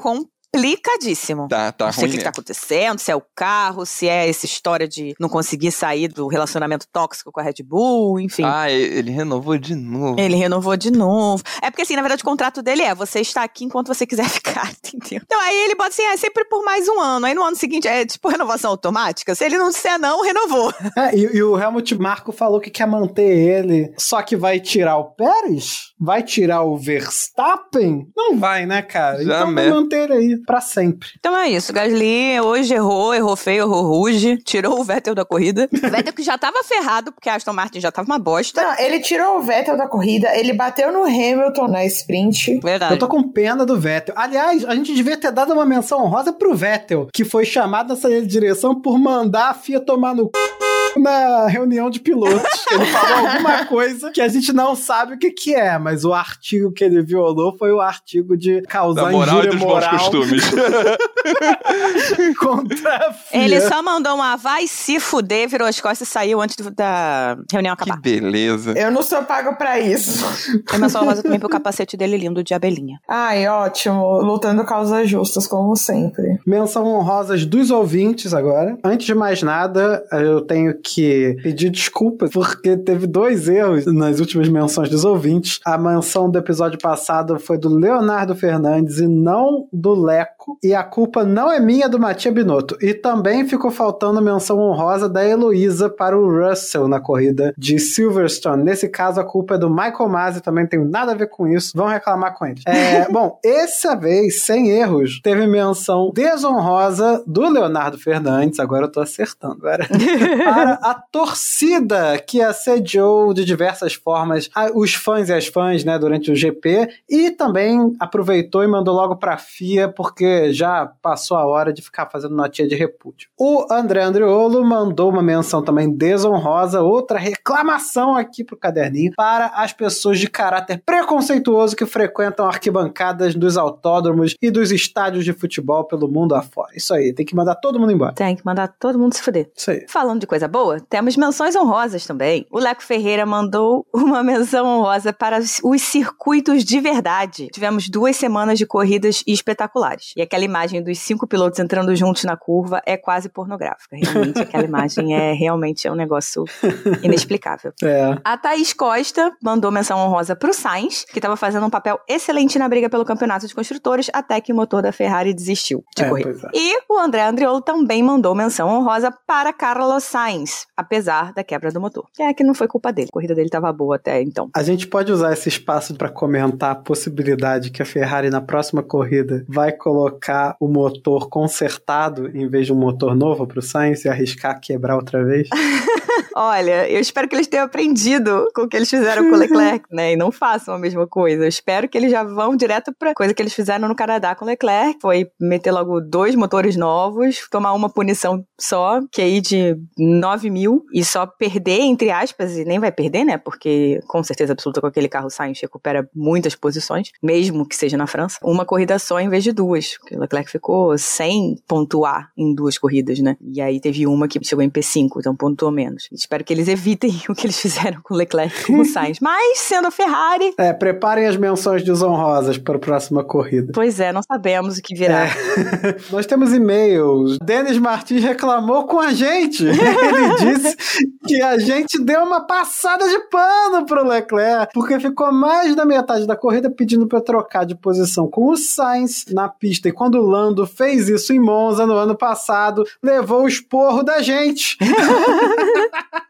complicadíssimo. Tá, tá não sei ruim o que, que tá acontecendo, se é o carro, se é essa história de não conseguir sair do relacionamento tóxico com a Red Bull, enfim. Ah, ele renovou de novo. Ele renovou de novo. É porque, assim, na verdade, o contrato dele é você está aqui enquanto você quiser *laughs* ficar, entendeu? Então aí ele bota assim, é sempre por mais um ano. Aí no ano seguinte é tipo renovação automática. Se ele não disser não, renovou. É, e, e o Helmut Marko falou que quer manter ele, só que vai tirar o Pérez? Vai tirar o Verstappen? Não vai, né, cara? Então Jamais. vai manter ele aí pra sempre. Então é isso. Gasly hoje errou, errou feio, errou ruge. Tirou o Vettel da corrida. *laughs* Vettel que já tava ferrado, porque a Aston Martin já tava uma bosta. Não, ele tirou o Vettel da corrida, ele bateu no Hamilton na sprint. Verdade. Eu tô com pena do Vettel. Aliás, a gente devia ter dado uma menção honrosa pro Vettel, que foi chamado a sair de direção por mandar a FIA tomar no c... na reunião de pilotos. Ele falou alguma coisa que a gente não sabe o que que é, mas o artigo que ele violou foi o artigo de causar Da moral e dos bons moral costumes. *laughs* contra. Ele só mandou uma vai se fuder, virou as costas e saiu antes da reunião que acabar. beleza. Eu não sou pago pra isso. É menção rosa também pro capacete dele lindo de abelhinha. Ai, ótimo. Lutando causas justas, como sempre. Menção honrosas dos ouvintes agora. Antes de mais nada, eu tenho que pedir desculpas porque teve dois erros nas últimas menções dos ouvintes. A menção do episódio passado foi do Leonardo Fernandes e não do Leco. Branco e a culpa não é minha do Matia Binotto. E também ficou faltando menção honrosa da Heloísa para o Russell na corrida de Silverstone. Nesse caso, a culpa é do Michael Masi, também tem nada a ver com isso. Vão reclamar com eles. É, *laughs* bom, essa vez, sem erros, teve menção desonrosa do Leonardo Fernandes, agora eu tô acertando, agora, *laughs* para a torcida que assediou de diversas formas os fãs e as fãs, né, durante o GP, e também aproveitou e mandou logo pra FIA, porque já passou a hora de ficar fazendo notinha de repúdio. O André Andriolo mandou uma menção também desonrosa, outra reclamação aqui pro caderninho, para as pessoas de caráter preconceituoso que frequentam arquibancadas dos autódromos e dos estádios de futebol pelo mundo afora. Isso aí, tem que mandar todo mundo embora. Tem que mandar todo mundo se fuder. Isso aí. Falando de coisa boa, temos menções honrosas também. O Leco Ferreira mandou uma menção honrosa para os circuitos de verdade. Tivemos duas semanas de corridas espetaculares. E aquela imagem dos cinco pilotos entrando juntos na curva é quase pornográfica. Realmente, aquela imagem é realmente é um negócio inexplicável. É. A Thaís Costa mandou menção honrosa pro Sainz, que estava fazendo um papel excelente na briga pelo campeonato de construtores, até que o motor da Ferrari desistiu de É, correr. é. E o André Andriolo também mandou menção honrosa para Carlos Sainz, apesar da quebra do motor. É que não foi culpa dele, a corrida dele estava boa até então. A gente pode usar esse espaço para comentar a possibilidade que a Ferrari na próxima corrida vai colocar o motor consertado em vez de um motor novo para o Sainz e arriscar quebrar outra vez? *laughs* Olha, eu espero que eles tenham aprendido com o que eles fizeram com o Leclerc, né? E não façam a mesma coisa. Eu espero que eles já vão direto pra coisa que eles fizeram no Canadá com o Leclerc. Foi meter logo dois motores novos, tomar uma punição só, que aí de 9 mil, e só perder, entre aspas, e nem vai perder, né? Porque com certeza absoluta com aquele carro Sainz recupera muitas posições, mesmo que seja na França. Uma corrida só em vez de duas. Porque o Leclerc ficou sem pontuar em duas corridas, né? E aí teve uma que chegou em P5, então pontuou menos. Espero que eles evitem *laughs* o que eles fizeram com o Leclerc e com o *laughs* Sainz. Mas, sendo a Ferrari, É, preparem as menções desonrosas para a próxima corrida. pois é, não sabemos o que virá. É. *laughs* Nós temos e-mails. Denis Martins reclamou com a gente. Ele disse que a gente deu uma passada de pano pro Leclerc, porque ficou mais da metade da corrida pedindo para trocar de posição com o Sainz na pista. E quando o Lando fez isso em Monza no ano passado, levou o esporro da gente. *laughs*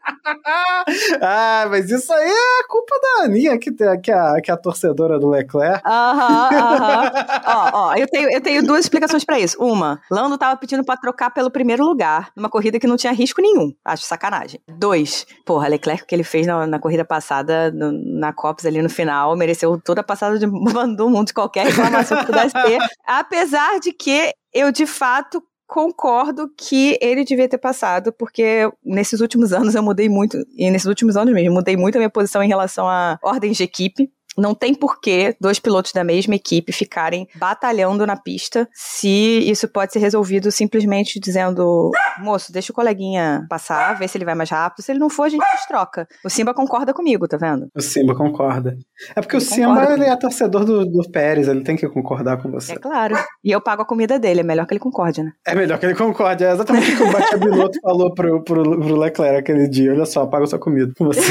ah, mas isso aí é culpa da Aninha, que, que, é a, que é a torcedora do Leclerc. Aham, aham. *laughs* Ó, ó, eu tenho, eu tenho duas explicações pra isso. Uma, Lando tava pedindo pra trocar pelo primeiro lugar, numa corrida que não tinha risco nenhum. Acho sacanagem. Dois, porra, Leclerc, o que ele fez na, na corrida passada, no- na Cops ali no final, mereceu toda a passada de *laughs* do mundo de qualquer reclamação que pudesse ter. Apesar de que eu, de fato, concordo que ele devia ter passado, porque nesses últimos *laughs* anos eu mudei muito, e nesses últimos anos mesmo, mudei muito a minha posição em relação a ordens de equipe. Não tem porquê dois pilotos da mesma equipe ficarem batalhando na pista se isso pode ser resolvido simplesmente dizendo: moço, deixa o coleguinha passar, vê se ele vai mais rápido. Se ele não for, a gente troca. O Simba concorda comigo, tá vendo? O Simba concorda. É porque o Ele Simba concorda ele é torcedor do, do Pérez, ele tem que concordar com você. É claro. E eu pago a comida dele, é melhor que ele concorde, né? É melhor que ele concorde. É exatamente o que o Batia Binotto *laughs* falou pro, pro, pro Leclerc aquele dia. Olha só, paga sua comida com você. *laughs*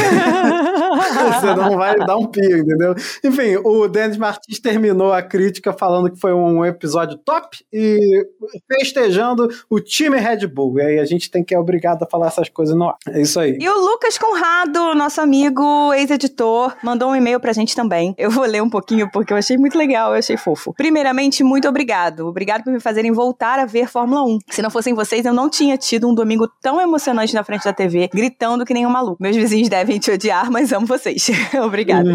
você não vai dar um pio, entendeu? Enfim, o Denis Martins terminou a crítica falando que foi um episódio top e festejando o time Red Bull. E aí a gente tem que é obrigado a falar essas coisas no ar. É isso aí. E o Lucas Conrado, nosso amigo, ex-editor, mandou um e-mail pra gente também. Eu vou ler um pouquinho porque eu achei muito legal, eu achei fofo. Primeiramente, muito obrigado. Obrigado por me fazerem voltar a ver Fórmula 1. Se não fossem vocês, eu não tinha tido um domingo tão emocionante na frente da TV, gritando que nem um maluco. Meus vizinhos devem te odiar, mas amo vocês. *laughs* Obrigada.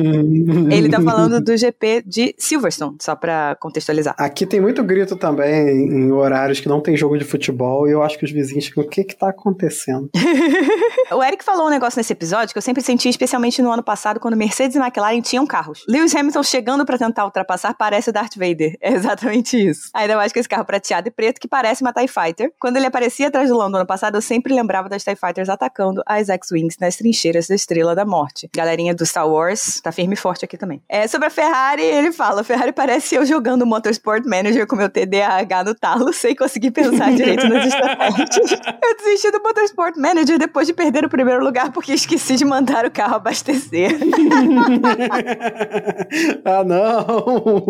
Ele tá falando *laughs* do GP de Silverstone, só pra contextualizar. Aqui tem muito grito também em horários que não tem jogo de futebol e eu acho que os vizinhos ficam, o que que tá acontecendo? *laughs* O Eric falou um negócio nesse episódio que eu sempre senti, especialmente no ano passado, quando Mercedes e McLaren tinham carros. Lewis Hamilton chegando pra tentar ultrapassar parece o Darth Vader. *laughs* É exatamente isso. Ainda mais com esse carro prateado e preto que parece uma TIE Fighter. Quando ele aparecia atrás do Lando no ano passado, eu sempre lembrava das TIE Fighters atacando as X-Wings nas trincheiras da Estrela da Morte. Galerinha do Star Wars tá firme e forte aqui também. É, sobre a Ferrari, ele fala: a Ferrari parece eu jogando Motorsport Manager com meu TDAH no talo, *laughs* sem conseguir pensar direito nas estratégias. *laughs* Eu desisti do Motorsport Manager depois de perder o primeiro lugar porque esqueci de mandar o carro abastecer. *laughs* ah, não!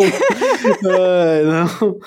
Ai, não.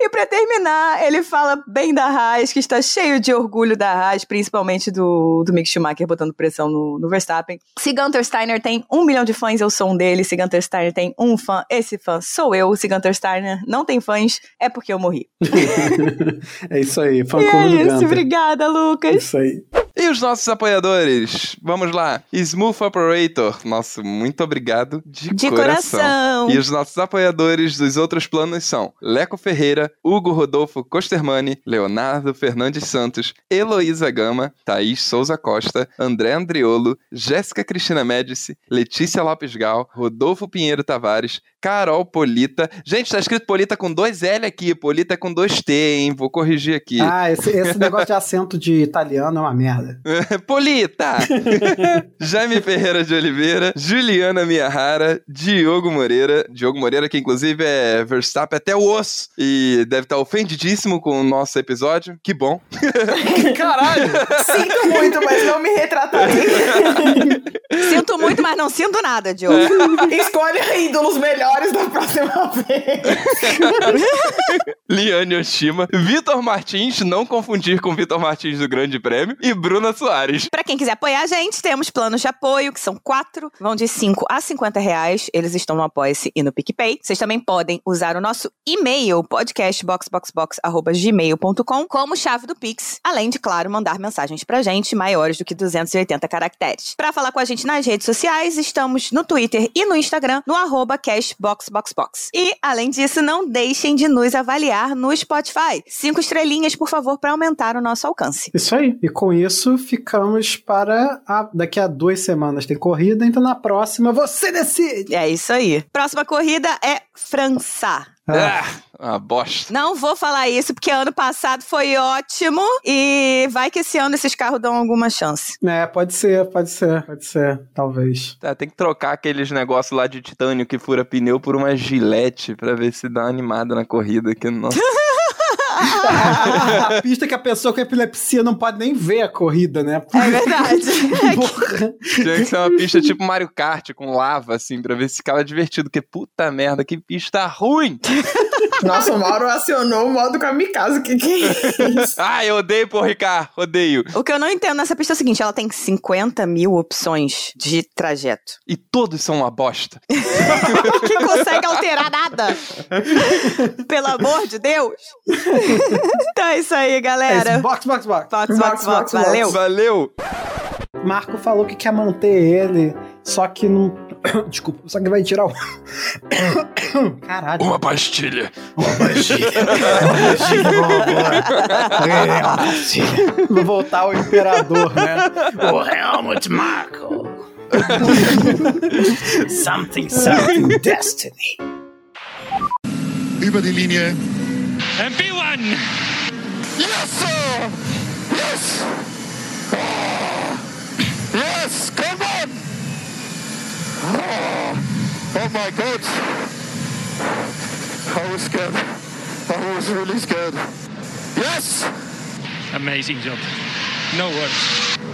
E pra terminar, ele fala bem da Haas, que está cheio de orgulho da Haas, principalmente do, do Mick Schumacher botando pressão no, no Verstappen. Se Gunter Steiner tem um milhão de fãs, eu sou um deles. Se Gunter Steiner tem um fã, esse fã sou eu. Se Gunter Steiner não tem fãs, é porque eu morri. *laughs* é isso aí, fã e é do isso, Gunter. obrigada, Lucas. Isso aí. E os nossos apoiadores? Vamos lá. Smooth Operator. Nosso muito obrigado de, De coração. coração. E os nossos apoiadores dos outros planos são Leco Ferreira, Hugo Rodolfo Costermani, Leonardo Fernandes Santos, Heloísa Gama, Thaís Souza Costa, André Andriolo, Jéssica Cristina Médici, Letícia Lopes Gal, Rodolfo Pinheiro Tavares, Carol Polita. Gente, tá escrito Polita com dois L aqui, Polita é com dois T, hein? Vou corrigir aqui. Ah, esse, esse *laughs* negócio de acento de italiano é uma merda. *laughs* Polita! *laughs* Jaime Ferreira de Oliveira, Juliana Miyahara, Diogo Moreira. Diogo Moreira, que inclusive é Verstappen até o osso e deve estar ofendidíssimo com o nosso episódio. Que bom. Caralho! Sinto muito, mas não me retratarei. Sinto muito, mas não sinto nada, Diogo. Escolha ídolos melhores da próxima *laughs* vez. Liane Oshima, Vitor Martins, não confundir com Vitor Martins do Grande Prêmio, e Bruna Soares. Pra quem quiser apoiar a gente, temos planos de apoio, que são quatro, vão de 5 a 50 reais. Eles estão no Apoia-se e no PicPay. Vocês também podem usar o nosso e-mail, podcastboxboxbox.gmail.com, como chave do Pix, além de, claro, mandar mensagens pra gente maiores do que 280 caracteres. Pra falar com a gente nas redes sociais, estamos no Twitter e no Instagram, no arroba cashboxboxbox. E, além disso, não deixem de nos avaliar no Spotify. Cinco estrelinhas, por favor, para aumentar o nosso alcance. Isso aí. E com isso, ficamos para a- daqui a duas semanas tem corrida, então na próxima você decide. É isso aí. Próxima corrida é França. Ah, Ah, uma bosta. Não vou falar isso porque ano passado foi ótimo e vai que esse ano esses carros dão alguma chance. é, pode ser, pode ser, pode ser, talvez. Tá, tem que trocar aqueles negócios lá de titânio que fura pneu por uma gilete pra ver se dá uma animada na corrida. Que, nossa. *laughs* a, a pista que a pessoa com epilepsia não pode nem ver a corrida, né? É verdade. *laughs* Porra. Tinha que ser uma pista tipo Mario Kart, com lava, assim, pra ver se ficava divertido. Que puta merda, que pista ruim! *laughs* Nossa, o Mauro acionou o modo kamikaze. Que que é isso? *laughs* Ah, eu odeio Paul Ricard, odeio. o que eu não entendo nessa pista é o seguinte: ela tem 50 mil opções de trajeto. E todos são uma bosta. *laughs* que consegue alterar nada. Pelo amor de Deus. então é isso aí, É galera. isso, box, box, box. Box, box, Box, box. box, box. Valeu. Valeu! Marco falou que quer manter ele, só que não. *coughs* Desculpa, só que vai tirar o. *coughs* Caralho. Uma pastilha. É, uma pastilha. *laughs* Vou voltar ao imperador, né? O Helmut Marko. something, something, *laughs* destiny. Über die Linie. And P1! Yes, sir! Yes! Oh my god! I was scared. I was really scared. Yes! Amazing job. No words.